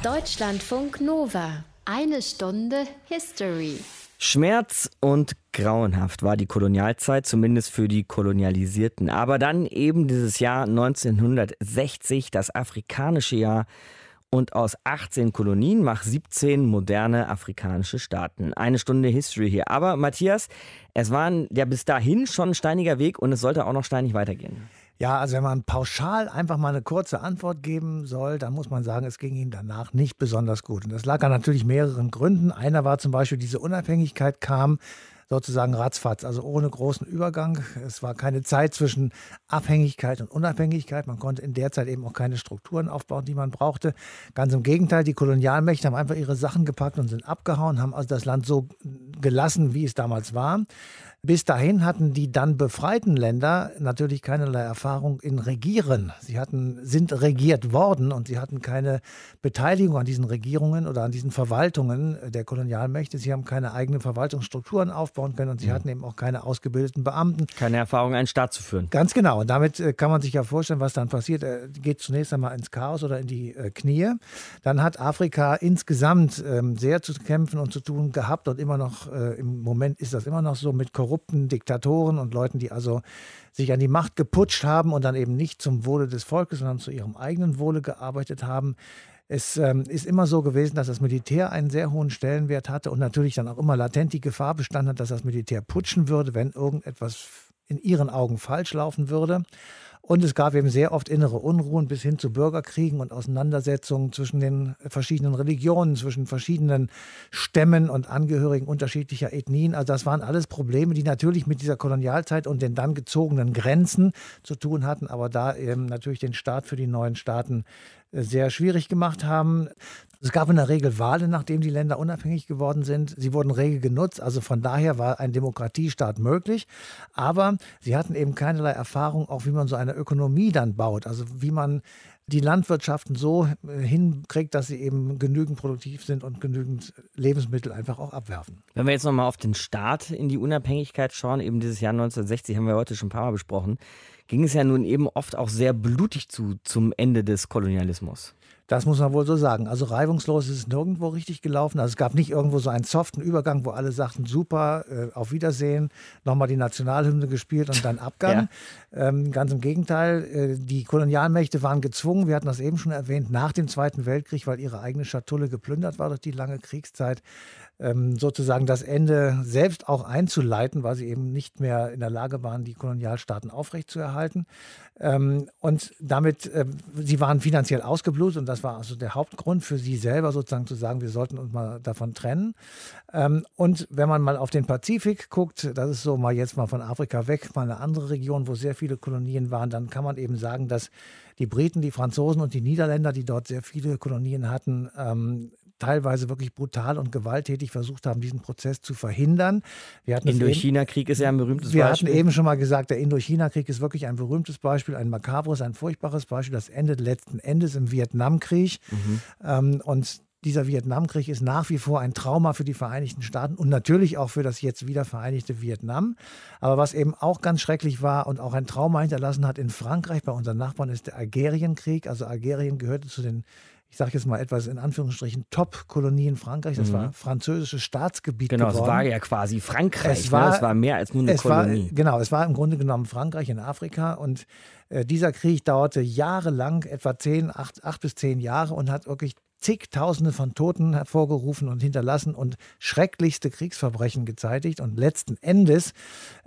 Deutschlandfunk Nova. Eine Stunde History. Schmerz und grauenhaft war die Kolonialzeit, zumindest für die Kolonialisierten. Aber dann eben dieses Jahr 1960, das afrikanische Jahr, und aus 18 Kolonien macht 17 moderne afrikanische Staaten. Eine Stunde History hier. Aber Matthias, es war ja bis dahin schon ein steiniger Weg und es sollte auch noch steinig weitergehen. Ja, also wenn man pauschal einfach mal eine kurze Antwort geben soll, dann muss man sagen, es ging ihm danach nicht besonders gut. Und das lag an natürlich mehreren Gründen. Einer war zum Beispiel, diese Unabhängigkeit kam sozusagen ratzfatz, also ohne großen Übergang. Es war keine Zeit zwischen Abhängigkeit und Unabhängigkeit. Man konnte in der Zeit eben auch keine Strukturen aufbauen, die man brauchte. Ganz im Gegenteil, die Kolonialmächte haben einfach ihre Sachen gepackt und sind abgehauen, haben also das Land so gelassen, wie es damals war. Bis dahin hatten die dann befreiten Länder natürlich keinerlei Erfahrung in Regieren. Sie hatten, sind regiert worden und sie hatten keine Beteiligung an diesen Regierungen oder an diesen Verwaltungen der Kolonialmächte. Sie haben keine eigenen Verwaltungsstrukturen aufbauen können und sie mhm. hatten eben auch keine ausgebildeten Beamten. Keine Erfahrung, einen Staat zu führen. Ganz genau. Und damit äh, kann man sich ja vorstellen, was dann passiert. Er geht zunächst einmal ins Chaos oder in die äh, Knie. Dann hat Afrika insgesamt ähm, sehr zu kämpfen und zu tun gehabt und immer noch, äh, im Moment ist das immer noch so mit Korruption korrupten Diktatoren und Leuten, die also sich an die Macht geputscht haben und dann eben nicht zum Wohle des Volkes, sondern zu ihrem eigenen Wohle gearbeitet haben. Es ähm, ist immer so gewesen, dass das Militär einen sehr hohen Stellenwert hatte und natürlich dann auch immer latent die Gefahr bestand hat, dass das Militär putschen würde, wenn irgendetwas in ihren Augen falsch laufen würde. Und es gab eben sehr oft innere Unruhen bis hin zu Bürgerkriegen und Auseinandersetzungen zwischen den verschiedenen Religionen, zwischen verschiedenen Stämmen und Angehörigen unterschiedlicher Ethnien. Also das waren alles Probleme, die natürlich mit dieser Kolonialzeit und den dann gezogenen Grenzen zu tun hatten, aber da eben natürlich den Start für die neuen Staaten äh, sehr schwierig gemacht haben. Es gab in der Regel Wahlen, nachdem die Länder unabhängig geworden sind. Sie wurden rege genutzt, also von daher war ein Demokratiestaat möglich. Aber sie hatten eben keinerlei Erfahrung, auch wie man so eine Ökonomie dann baut, also wie man die Landwirtschaften so äh, hinkriegt, dass sie eben genügend produktiv sind und genügend Lebensmittel einfach auch abwerfen. Wenn wir jetzt nochmal auf den Start in die Unabhängigkeit schauen, eben dieses Jahr 1960 haben wir heute schon ein paar Mal besprochen, ging es ja nun eben oft auch sehr blutig zu zum Ende des Kolonialismus. Das muss man wohl so sagen. Also reibungslos ist es nirgendwo richtig gelaufen. Also es gab nicht irgendwo so einen soften Übergang, wo alle sagten, super, äh, auf Wiedersehen, nochmal die Nationalhymne gespielt und dann Abgang. Ja. Ähm, ganz im Gegenteil, äh, die Kolonialmächte waren gezwungen, wir hatten das eben schon erwähnt, nach dem Zweiten Weltkrieg, weil ihre eigene Schatulle geplündert war durch die lange Kriegszeit, sozusagen das Ende selbst auch einzuleiten, weil sie eben nicht mehr in der Lage waren, die Kolonialstaaten aufrechtzuerhalten. Ähm, und damit, äh, sie waren finanziell ausgeblutet und das war also der Hauptgrund für sie selber sozusagen zu sagen, wir sollten uns mal davon trennen. Ähm, und wenn man mal auf den Pazifik guckt, das ist so mal jetzt mal von Afrika weg, mal eine andere Region, wo sehr viele Kolonien waren, dann kann man eben sagen, dass die Briten, die Franzosen und die Niederländer, die dort sehr viele Kolonien hatten, ähm, teilweise wirklich brutal und gewalttätig versucht haben, diesen Prozess zu verhindern. Indochina-Krieg ist ja ein berühmtes wir Beispiel. Wir hatten eben schon mal gesagt, der Indochina-Krieg ist wirklich ein berühmtes Beispiel, ein makabres, ein furchtbares Beispiel. Das endet letzten Endes im Vietnamkrieg. Mhm. Ähm, und dieser Vietnamkrieg ist nach wie vor ein Trauma für die Vereinigten Staaten und natürlich auch für das jetzt wieder vereinigte Vietnam. Aber was eben auch ganz schrecklich war und auch ein Trauma hinterlassen hat in Frankreich bei unseren Nachbarn ist der Algerienkrieg. Also Algerien gehörte zu den ich sage jetzt mal etwas in Anführungsstrichen, Top-Kolonien Frankreichs. Das mhm. war französisches Staatsgebiet. Genau, geworden. es war ja quasi Frankreich. Es ne? war, ne? es war mehr als nur eine Kolonie. War, genau, es war im Grunde genommen Frankreich in Afrika. Und äh, dieser Krieg dauerte jahrelang, etwa zehn, acht, acht bis zehn Jahre und hat wirklich zigtausende von Toten hervorgerufen und hinterlassen und schrecklichste Kriegsverbrechen gezeitigt. Und letzten Endes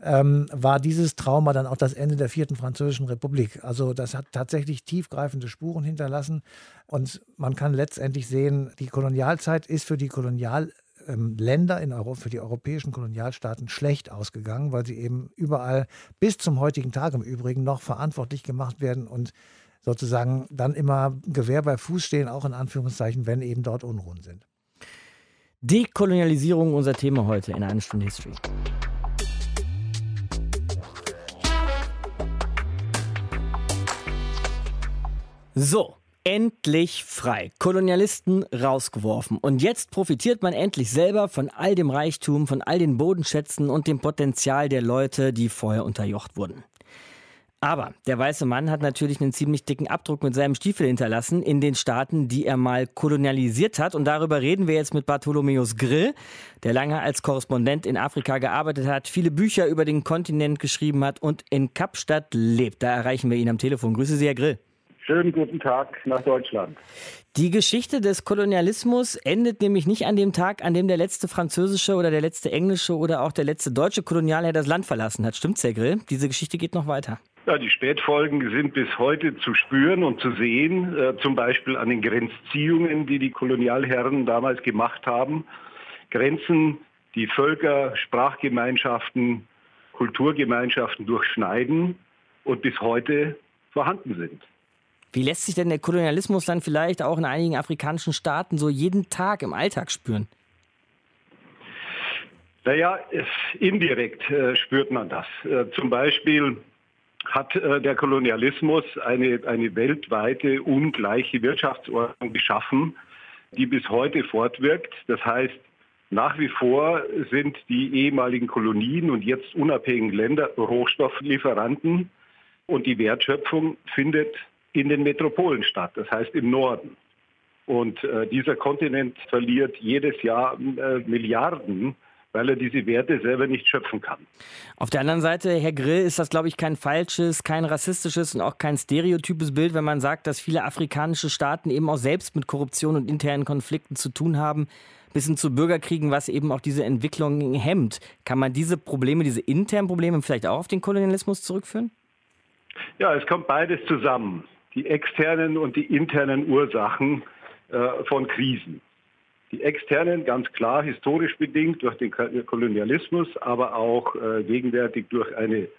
ähm, war dieses Trauma dann auch das Ende der vierten Französischen Republik. Also das hat tatsächlich tiefgreifende Spuren hinterlassen. Und man kann letztendlich sehen, die Kolonialzeit ist für die Kolonial Länder in Europa, für die europäischen Kolonialstaaten schlecht ausgegangen, weil sie eben überall bis zum heutigen Tag im Übrigen noch verantwortlich gemacht werden und sozusagen dann immer Gewehr bei Fuß stehen, auch in Anführungszeichen, wenn eben dort Unruhen sind. Dekolonialisierung unser Thema heute in einer Stunde History. So, endlich frei. Kolonialisten rausgeworfen. Und jetzt profitiert man endlich selber von all dem Reichtum, von all den Bodenschätzen und dem Potenzial der Leute, die vorher unterjocht wurden. Aber der weiße Mann hat natürlich einen ziemlich dicken Abdruck mit seinem Stiefel hinterlassen in den Staaten, die er mal kolonialisiert hat. Und darüber reden wir jetzt mit Bartholomäus Grill, der lange als Korrespondent in Afrika gearbeitet hat, viele Bücher über den Kontinent geschrieben hat und in Kapstadt lebt. Da erreichen wir ihn am Telefon. Grüße Sie, Herr Grill. Schönen guten Tag nach Deutschland. Die Geschichte des Kolonialismus endet nämlich nicht an dem Tag, an dem der letzte französische oder der letzte englische oder auch der letzte deutsche Kolonialherr das Land verlassen hat. Stimmt's, Herr Grill? Diese Geschichte geht noch weiter. Ja, die Spätfolgen sind bis heute zu spüren und zu sehen, äh, zum Beispiel an den Grenzziehungen, die die Kolonialherren damals gemacht haben. Grenzen, die Völker, Sprachgemeinschaften, Kulturgemeinschaften durchschneiden und bis heute vorhanden sind. Wie lässt sich denn der Kolonialismus dann vielleicht auch in einigen afrikanischen Staaten so jeden Tag im Alltag spüren? Naja, indirekt äh, spürt man das. Äh, zum Beispiel hat äh, der Kolonialismus eine, eine weltweite ungleiche Wirtschaftsordnung geschaffen, die bis heute fortwirkt. Das heißt, nach wie vor sind die ehemaligen Kolonien und jetzt unabhängigen Länder Rohstofflieferanten und die Wertschöpfung findet in den Metropolen statt, das heißt im Norden. Und äh, dieser Kontinent verliert jedes Jahr äh, Milliarden weil er diese Werte selber nicht schöpfen kann. Auf der anderen Seite, Herr Grill, ist das, glaube ich, kein falsches, kein rassistisches und auch kein stereotypes Bild, wenn man sagt, dass viele afrikanische Staaten eben auch selbst mit Korruption und internen Konflikten zu tun haben, bis hin zu Bürgerkriegen, was eben auch diese Entwicklung hemmt. Kann man diese Probleme, diese internen Probleme vielleicht auch auf den Kolonialismus zurückführen? Ja, es kommt beides zusammen. Die externen und die internen Ursachen äh, von Krisen. Die externen ganz klar historisch bedingt durch den Kolonialismus, aber auch äh, gegenwärtig durch eine,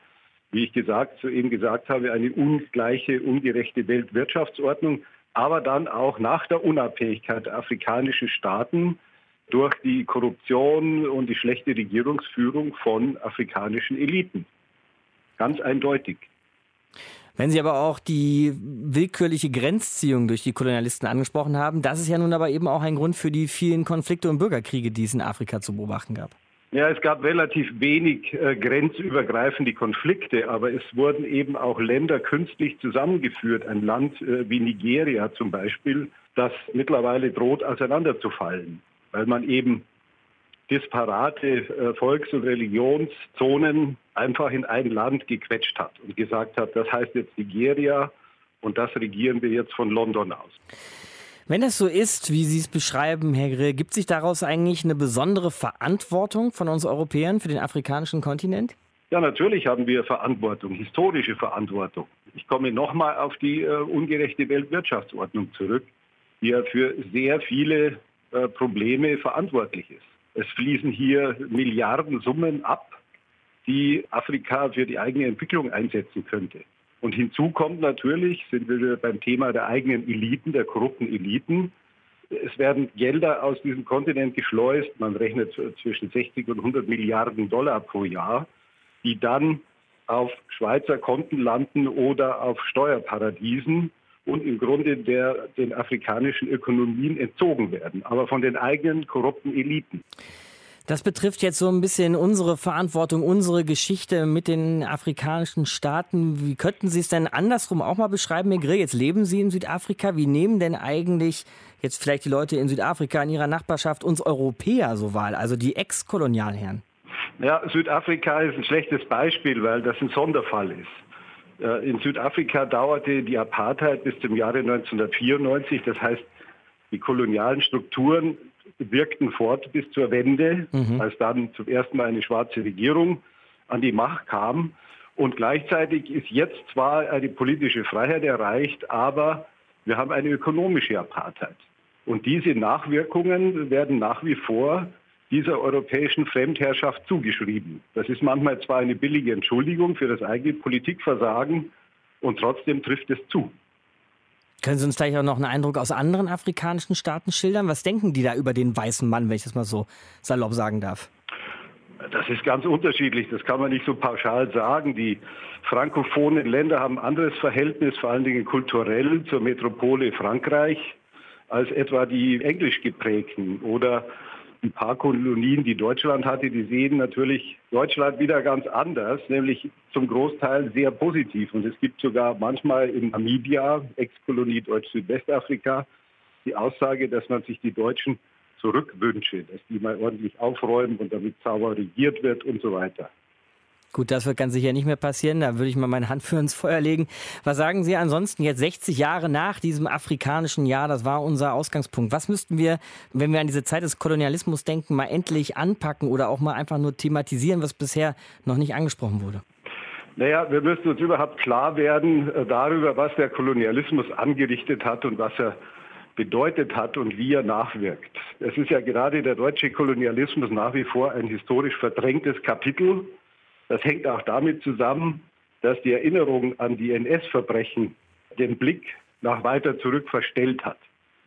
wie ich gesagt, soeben gesagt habe, eine ungleiche, ungerechte Weltwirtschaftsordnung, aber dann auch nach der Unabhängigkeit der afrikanischen Staaten durch die Korruption und die schlechte Regierungsführung von afrikanischen Eliten. Ganz eindeutig. Wenn Sie aber auch die willkürliche Grenzziehung durch die Kolonialisten angesprochen haben, das ist ja nun aber eben auch ein Grund für die vielen Konflikte und Bürgerkriege, die es in Afrika zu beobachten gab. Ja, es gab relativ wenig äh, grenzübergreifende Konflikte, aber es wurden eben auch Länder künstlich zusammengeführt. Ein Land äh, wie Nigeria zum Beispiel, das mittlerweile droht auseinanderzufallen, weil man eben disparate äh, Volks- und Religionszonen einfach in ein Land gequetscht hat und gesagt hat, das heißt jetzt Nigeria und das regieren wir jetzt von London aus. Wenn das so ist, wie Sie es beschreiben, Herr Grill, gibt sich daraus eigentlich eine besondere Verantwortung von uns Europäern für den afrikanischen Kontinent? Ja, natürlich haben wir Verantwortung, historische Verantwortung. Ich komme nochmal auf die äh, ungerechte Weltwirtschaftsordnung zurück, die ja für sehr viele äh, Probleme verantwortlich ist. Es fließen hier Milliardensummen ab, die Afrika für die eigene Entwicklung einsetzen könnte. Und hinzu kommt natürlich, sind wir beim Thema der eigenen Eliten, der korrupten Eliten. Es werden Gelder aus diesem Kontinent geschleust. Man rechnet zwischen 60 und 100 Milliarden Dollar pro Jahr, die dann auf Schweizer Konten landen oder auf Steuerparadiesen und im Grunde der, den afrikanischen Ökonomien entzogen werden, aber von den eigenen korrupten Eliten. Das betrifft jetzt so ein bisschen unsere Verantwortung, unsere Geschichte mit den afrikanischen Staaten. Wie könnten Sie es denn andersrum auch mal beschreiben, Herr Grill? Jetzt leben Sie in Südafrika. Wie nehmen denn eigentlich jetzt vielleicht die Leute in Südafrika in ihrer Nachbarschaft uns Europäer so wahr, also die Ex-Kolonialherren? Ja, Südafrika ist ein schlechtes Beispiel, weil das ein Sonderfall ist. Äh, in Südafrika dauerte die Apartheid bis zum Jahre 1994. Das heißt, die kolonialen Strukturen wirkten fort bis zur Wende, mhm. als dann zum ersten Mal eine schwarze Regierung an die Macht kam. Und gleichzeitig ist jetzt zwar eine politische Freiheit erreicht, aber wir haben eine ökonomische Apartheid. Und diese Nachwirkungen werden nach wie vor dieser europäischen Fremdherrschaft zugeschrieben. Das ist manchmal zwar eine billige Entschuldigung für das eigene Politikversagen und trotzdem trifft es zu. Können Sie uns vielleicht auch noch einen Eindruck aus anderen afrikanischen Staaten schildern? Was denken die da über den weißen Mann, wenn ich das mal so salopp sagen darf? Das ist ganz unterschiedlich, das kann man nicht so pauschal sagen. Die frankophonen Länder haben ein anderes Verhältnis, vor allen Dingen kulturell, zur Metropole Frankreich als etwa die englisch geprägten oder ein paar Kolonien, die Deutschland hatte, die sehen natürlich Deutschland wieder ganz anders, nämlich zum Großteil sehr positiv. Und es gibt sogar manchmal in Namibia, Ex-Kolonie Deutsch-Südwestafrika, die Aussage, dass man sich die Deutschen zurückwünsche, dass die mal ordentlich aufräumen und damit sauber regiert wird und so weiter. Gut, das wird ganz sicher nicht mehr passieren. Da würde ich mal meine Hand für ins Feuer legen. Was sagen Sie ansonsten jetzt 60 Jahre nach diesem afrikanischen Jahr? Das war unser Ausgangspunkt. Was müssten wir, wenn wir an diese Zeit des Kolonialismus denken, mal endlich anpacken oder auch mal einfach nur thematisieren, was bisher noch nicht angesprochen wurde? Naja, wir müssen uns überhaupt klar werden äh, darüber, was der Kolonialismus angerichtet hat und was er bedeutet hat und wie er nachwirkt. Es ist ja gerade der deutsche Kolonialismus nach wie vor ein historisch verdrängtes Kapitel das hängt auch damit zusammen, dass die Erinnerung an die NS-Verbrechen den Blick nach weiter zurück verstellt hat.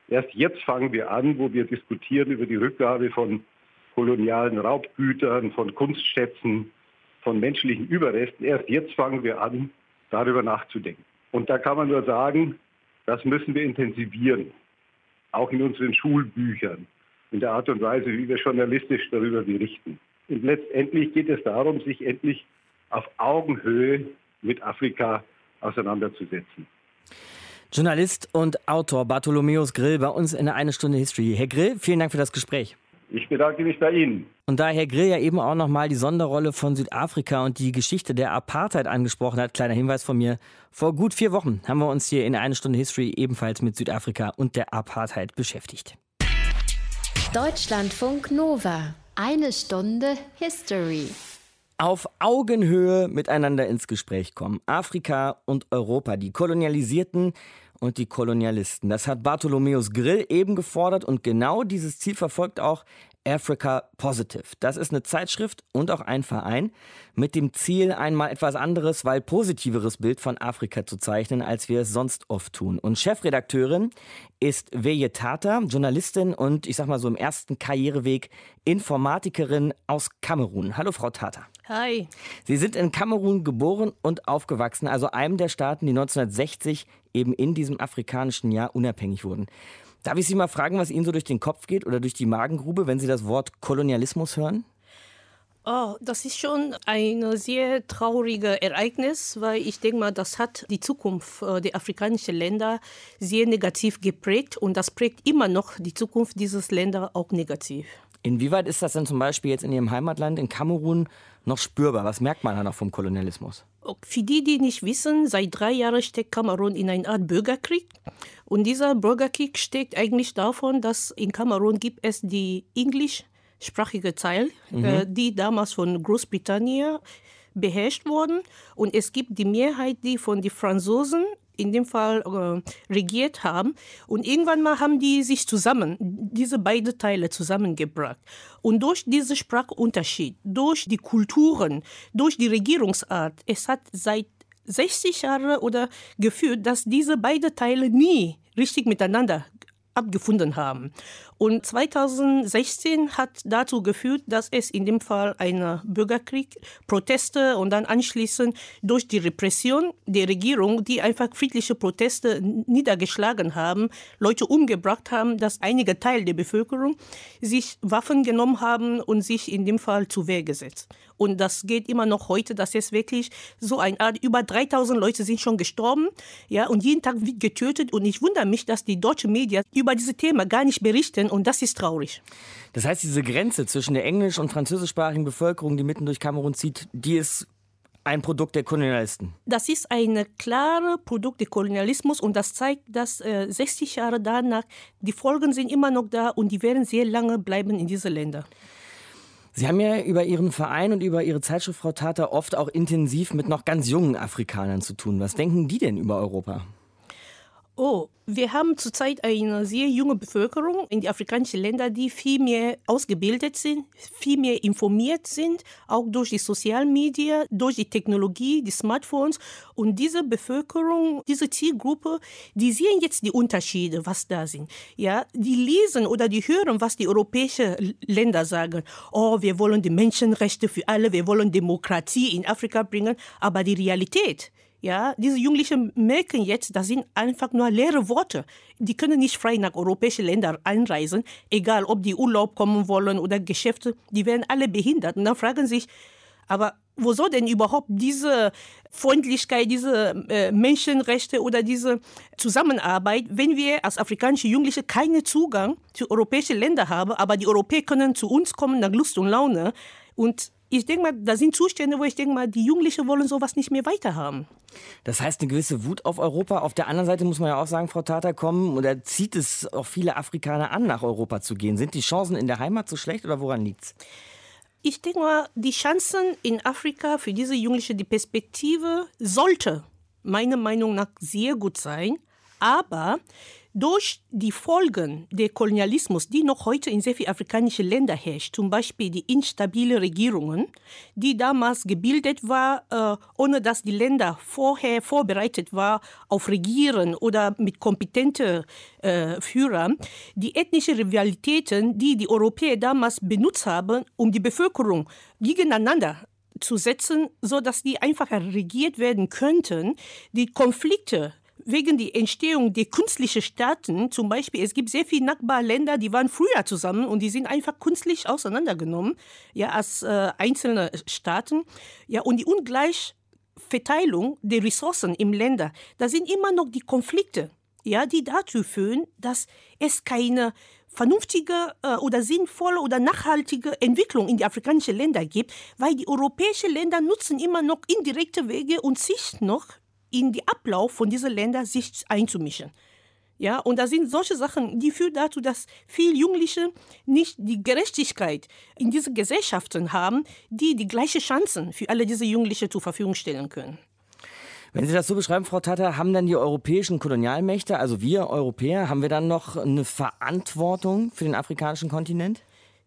Erst jetzt fangen wir an, wo wir diskutieren über die Rückgabe von kolonialen Raubgütern, von Kunstschätzen, von menschlichen Überresten. Erst jetzt fangen wir an, darüber nachzudenken. Und da kann man nur sagen, das müssen wir intensivieren, auch in unseren Schulbüchern, in der Art und Weise, wie wir journalistisch darüber berichten. Und letztendlich geht es darum, sich endlich auf Augenhöhe mit Afrika auseinanderzusetzen. Journalist und Autor Bartholomäus Grill bei uns in der Eine Stunde History. Herr Grill, vielen Dank für das Gespräch. Ich bedanke mich bei Ihnen. Und da Herr Grill ja eben auch nochmal die Sonderrolle von Südafrika und die Geschichte der Apartheid angesprochen hat, kleiner Hinweis von mir. Vor gut vier Wochen haben wir uns hier in eine Stunde History ebenfalls mit Südafrika und der Apartheid beschäftigt. Deutschlandfunk Nova. Eine Stunde History. Auf Augenhöhe miteinander ins Gespräch kommen. Afrika und Europa, die Kolonialisierten und die Kolonialisten. Das hat Bartholomäus Grill eben gefordert und genau dieses Ziel verfolgt auch Africa Positive. Das ist eine Zeitschrift und auch ein Verein mit dem Ziel, einmal etwas anderes, weil positiveres Bild von Afrika zu zeichnen, als wir es sonst oft tun. Und Chefredakteurin ist Veje Tata, Journalistin und ich sag mal so im ersten Karriereweg Informatikerin aus Kamerun. Hallo Frau Tata. Hi. Sie sind in Kamerun geboren und aufgewachsen, also einem der Staaten, die 1960 eben in diesem afrikanischen Jahr unabhängig wurden. Darf ich Sie mal fragen, was Ihnen so durch den Kopf geht oder durch die Magengrube, wenn Sie das Wort Kolonialismus hören? Oh, das ist schon ein sehr trauriges Ereignis, weil ich denke mal, das hat die Zukunft äh, der afrikanischen Länder sehr negativ geprägt und das prägt immer noch die Zukunft dieses Länder auch negativ. Inwieweit ist das denn zum Beispiel jetzt in Ihrem Heimatland in Kamerun noch spürbar? Was merkt man da noch vom Kolonialismus? Für die, die nicht wissen, seit drei Jahren steckt Kamerun in einer Art Bürgerkrieg. Und dieser Bürgerkrieg steckt eigentlich davon, dass in Kamerun gibt es die englischsprachige Teil, mhm. äh, die damals von Großbritannien beherrscht wurden. Und es gibt die Mehrheit, die von den Franzosen in dem Fall äh, regiert haben. Und irgendwann mal haben die sich zusammen, diese beiden Teile zusammengebracht. Und durch diesen Sprachunterschied, durch die Kulturen, durch die Regierungsart, es hat seit 60 Jahren oder geführt, dass diese beiden Teile nie richtig miteinander abgefunden haben. Und 2016 hat dazu geführt, dass es in dem Fall einen Bürgerkrieg, Proteste und dann anschließend durch die Repression der Regierung, die einfach friedliche Proteste niedergeschlagen haben, Leute umgebracht haben, dass einige Teil der Bevölkerung sich Waffen genommen haben und sich in dem Fall zur Wehr gesetzt. Und das geht immer noch heute, dass es wirklich so eine Art, über 3000 Leute sind schon gestorben, ja, und jeden Tag wird getötet. Und ich wundere mich, dass die deutschen Medien über dieses Thema gar nicht berichten und das ist traurig. Das heißt, diese Grenze zwischen der englisch- und französischsprachigen Bevölkerung, die mitten durch Kamerun zieht, die ist ein Produkt der Kolonialisten. Das ist ein klares Produkt des Kolonialismus und das zeigt, dass äh, 60 Jahre danach die Folgen sind immer noch da und die werden sehr lange bleiben in diesen Ländern. Sie haben ja über Ihren Verein und über Ihre Zeitschrift, Frau Tata, oft auch intensiv mit noch ganz jungen Afrikanern zu tun. Was denken die denn über Europa? Oh, wir haben zurzeit eine sehr junge Bevölkerung in den afrikanischen Ländern, die viel mehr ausgebildet sind, viel mehr informiert sind, auch durch die sozialen Medien, durch die Technologie, die Smartphones. Und diese Bevölkerung, diese Zielgruppe, die sehen jetzt die Unterschiede, was da sind. Ja, die lesen oder die hören, was die europäischen Länder sagen. Oh, wir wollen die Menschenrechte für alle, wir wollen Demokratie in Afrika bringen. Aber die Realität, ja, diese Jugendlichen merken jetzt, das sind einfach nur leere Worte. Die können nicht frei nach europäischen Ländern einreisen, egal ob die Urlaub kommen wollen oder Geschäfte, die werden alle behindert. Und dann fragen sich, aber wo soll denn überhaupt diese Freundlichkeit, diese äh, Menschenrechte oder diese Zusammenarbeit, wenn wir als afrikanische Jugendliche keinen Zugang zu europäischen Ländern haben, aber die Europäer können zu uns kommen nach Lust und Laune und ich denke mal, da sind Zustände, wo ich denke mal, die Jugendlichen wollen sowas nicht mehr weiterhaben. Das heißt, eine gewisse Wut auf Europa. Auf der anderen Seite muss man ja auch sagen, Frau Tata, kommen oder zieht es auch viele Afrikaner an, nach Europa zu gehen. Sind die Chancen in der Heimat so schlecht oder woran liegt es? Ich denke mal, die Chancen in Afrika für diese Jugendlichen, die Perspektive sollte meiner Meinung nach sehr gut sein. Aber durch die Folgen des Kolonialismus, die noch heute in sehr vielen afrikanischen Ländern herrscht, zum Beispiel die instabile Regierungen, die damals gebildet war, äh, ohne dass die Länder vorher vorbereitet war auf Regieren oder mit kompetenten äh, Führern, die ethnischen Rivalitäten, die die Europäer damals benutzt haben, um die Bevölkerung gegeneinander zu setzen, so dass die einfacher regiert werden könnten, die Konflikte wegen der Entstehung der künstlichen Staaten, zum Beispiel, es gibt sehr viele Nachbarländer, die waren früher zusammen und die sind einfach künstlich auseinandergenommen, ja, als äh, einzelne Staaten. Ja, und die Ungleichverteilung der Ressourcen im Länder, da sind immer noch die Konflikte, ja, die dazu führen, dass es keine vernünftige äh, oder sinnvolle oder nachhaltige Entwicklung in die afrikanischen Länder gibt, weil die europäischen Länder nutzen immer noch indirekte Wege und sich noch in den Ablauf von diesen Ländern sich einzumischen. Ja, und da sind solche Sachen, die führen dazu, dass viele Jugendliche nicht die Gerechtigkeit in diesen Gesellschaften haben, die die gleichen Chancen für alle diese Jugendliche zur Verfügung stellen können. Wenn Sie das so beschreiben, Frau Tatter, haben dann die europäischen Kolonialmächte, also wir Europäer, haben wir dann noch eine Verantwortung für den afrikanischen Kontinent?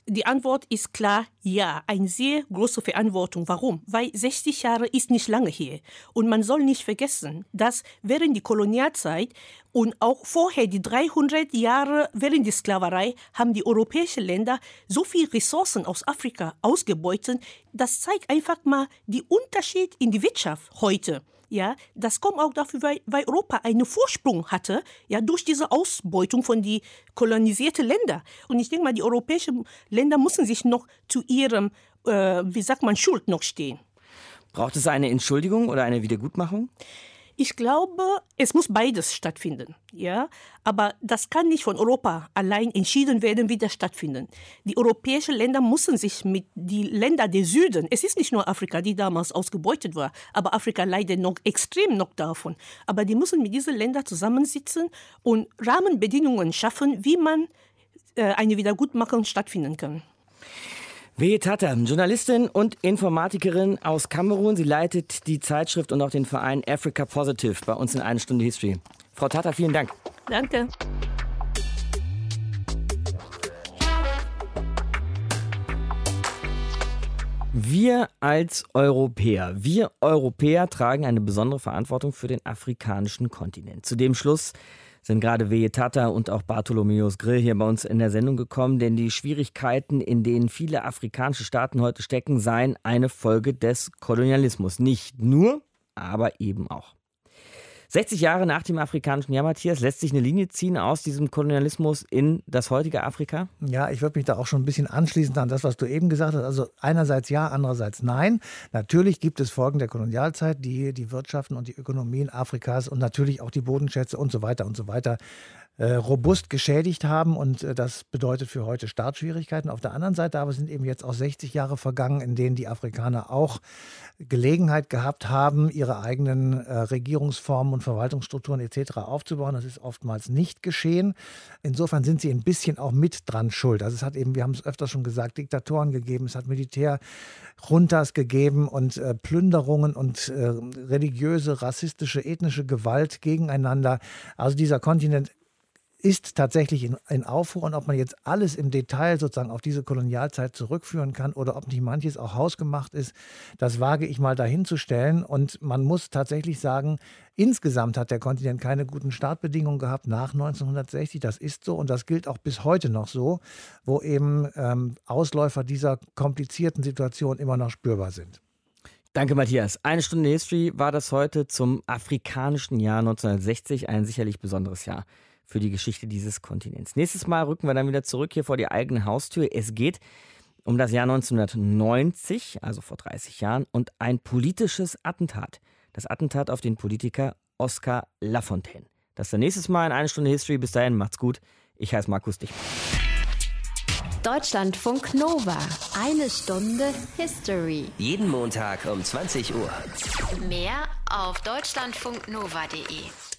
Die Antwort ist klar ja, eine sehr große Verantwortung. Warum? Weil 60 Jahre ist nicht lange her. Und man soll nicht vergessen, dass während der Kolonialzeit und auch vorher die 300 Jahre während der Sklaverei haben die europäischen Länder so viele Ressourcen aus Afrika ausgebeutet. Das zeigt einfach mal den Unterschied in die Wirtschaft heute. Ja, das kommt auch dafür, weil, weil Europa einen Vorsprung hatte, ja, durch diese Ausbeutung von die kolonisierten Länder. Und ich denke mal, die europäischen Länder müssen sich noch zu ihrem, äh, wie sagt man, Schuld noch stehen. Braucht es eine Entschuldigung oder eine Wiedergutmachung? Ich glaube, es muss beides stattfinden, ja. Aber das kann nicht von Europa allein entschieden werden, wie das stattfindet. Die europäischen Länder müssen sich mit den Ländern der Süden, es ist nicht nur Afrika, die damals ausgebeutet war, aber Afrika leidet noch extrem noch davon. Aber die müssen mit diesen Ländern zusammensitzen und Rahmenbedingungen schaffen, wie man äh, eine Wiedergutmachung stattfinden kann. Vegetata, Journalistin und Informatikerin aus Kamerun. Sie leitet die Zeitschrift und auch den Verein Africa Positive bei uns in eine Stunde History. Frau Tata, vielen Dank. Danke. Wir als Europäer, wir Europäer tragen eine besondere Verantwortung für den afrikanischen Kontinent. Zu dem Schluss sind gerade Vegetata und auch Bartholomeus Grill hier bei uns in der Sendung gekommen, denn die Schwierigkeiten, in denen viele afrikanische Staaten heute stecken, seien eine Folge des Kolonialismus. Nicht nur, aber eben auch. 60 Jahre nach dem afrikanischen Jahr, Matthias, lässt sich eine Linie ziehen aus diesem Kolonialismus in das heutige Afrika? Ja, ich würde mich da auch schon ein bisschen anschließen an das, was du eben gesagt hast. Also einerseits ja, andererseits nein. Natürlich gibt es Folgen der Kolonialzeit, die die Wirtschaften und die Ökonomien Afrikas und natürlich auch die Bodenschätze und so weiter und so weiter robust geschädigt haben und äh, das bedeutet für heute Startschwierigkeiten. Auf der anderen Seite aber sind eben jetzt auch 60 Jahre vergangen, in denen die Afrikaner auch Gelegenheit gehabt haben, ihre eigenen äh, Regierungsformen und Verwaltungsstrukturen etc. aufzubauen. Das ist oftmals nicht geschehen. Insofern sind sie ein bisschen auch mit dran schuld. Also es hat eben, wir haben es öfter schon gesagt, Diktatoren gegeben, es hat Militärjuntas gegeben und äh, Plünderungen und äh, religiöse, rassistische, ethnische Gewalt gegeneinander. Also dieser Kontinent ist tatsächlich in, in Aufruhr und ob man jetzt alles im Detail sozusagen auf diese Kolonialzeit zurückführen kann oder ob nicht manches auch hausgemacht ist, das wage ich mal dahinzustellen. Und man muss tatsächlich sagen, insgesamt hat der Kontinent keine guten Startbedingungen gehabt nach 1960. Das ist so und das gilt auch bis heute noch so, wo eben ähm, Ausläufer dieser komplizierten Situation immer noch spürbar sind. Danke, Matthias. Eine Stunde History war das heute zum afrikanischen Jahr 1960, ein sicherlich besonderes Jahr für die Geschichte dieses Kontinents. Nächstes Mal rücken wir dann wieder zurück hier vor die eigene Haustür. Es geht um das Jahr 1990, also vor 30 Jahren, und ein politisches Attentat. Das Attentat auf den Politiker Oskar Lafontaine. Das ist dann nächstes Mal in eine Stunde History. Bis dahin, macht's gut. Ich heiße Markus Dichmann. Deutschlandfunk Nova. Eine Stunde History. Jeden Montag um 20 Uhr. Mehr auf deutschlandfunknova.de.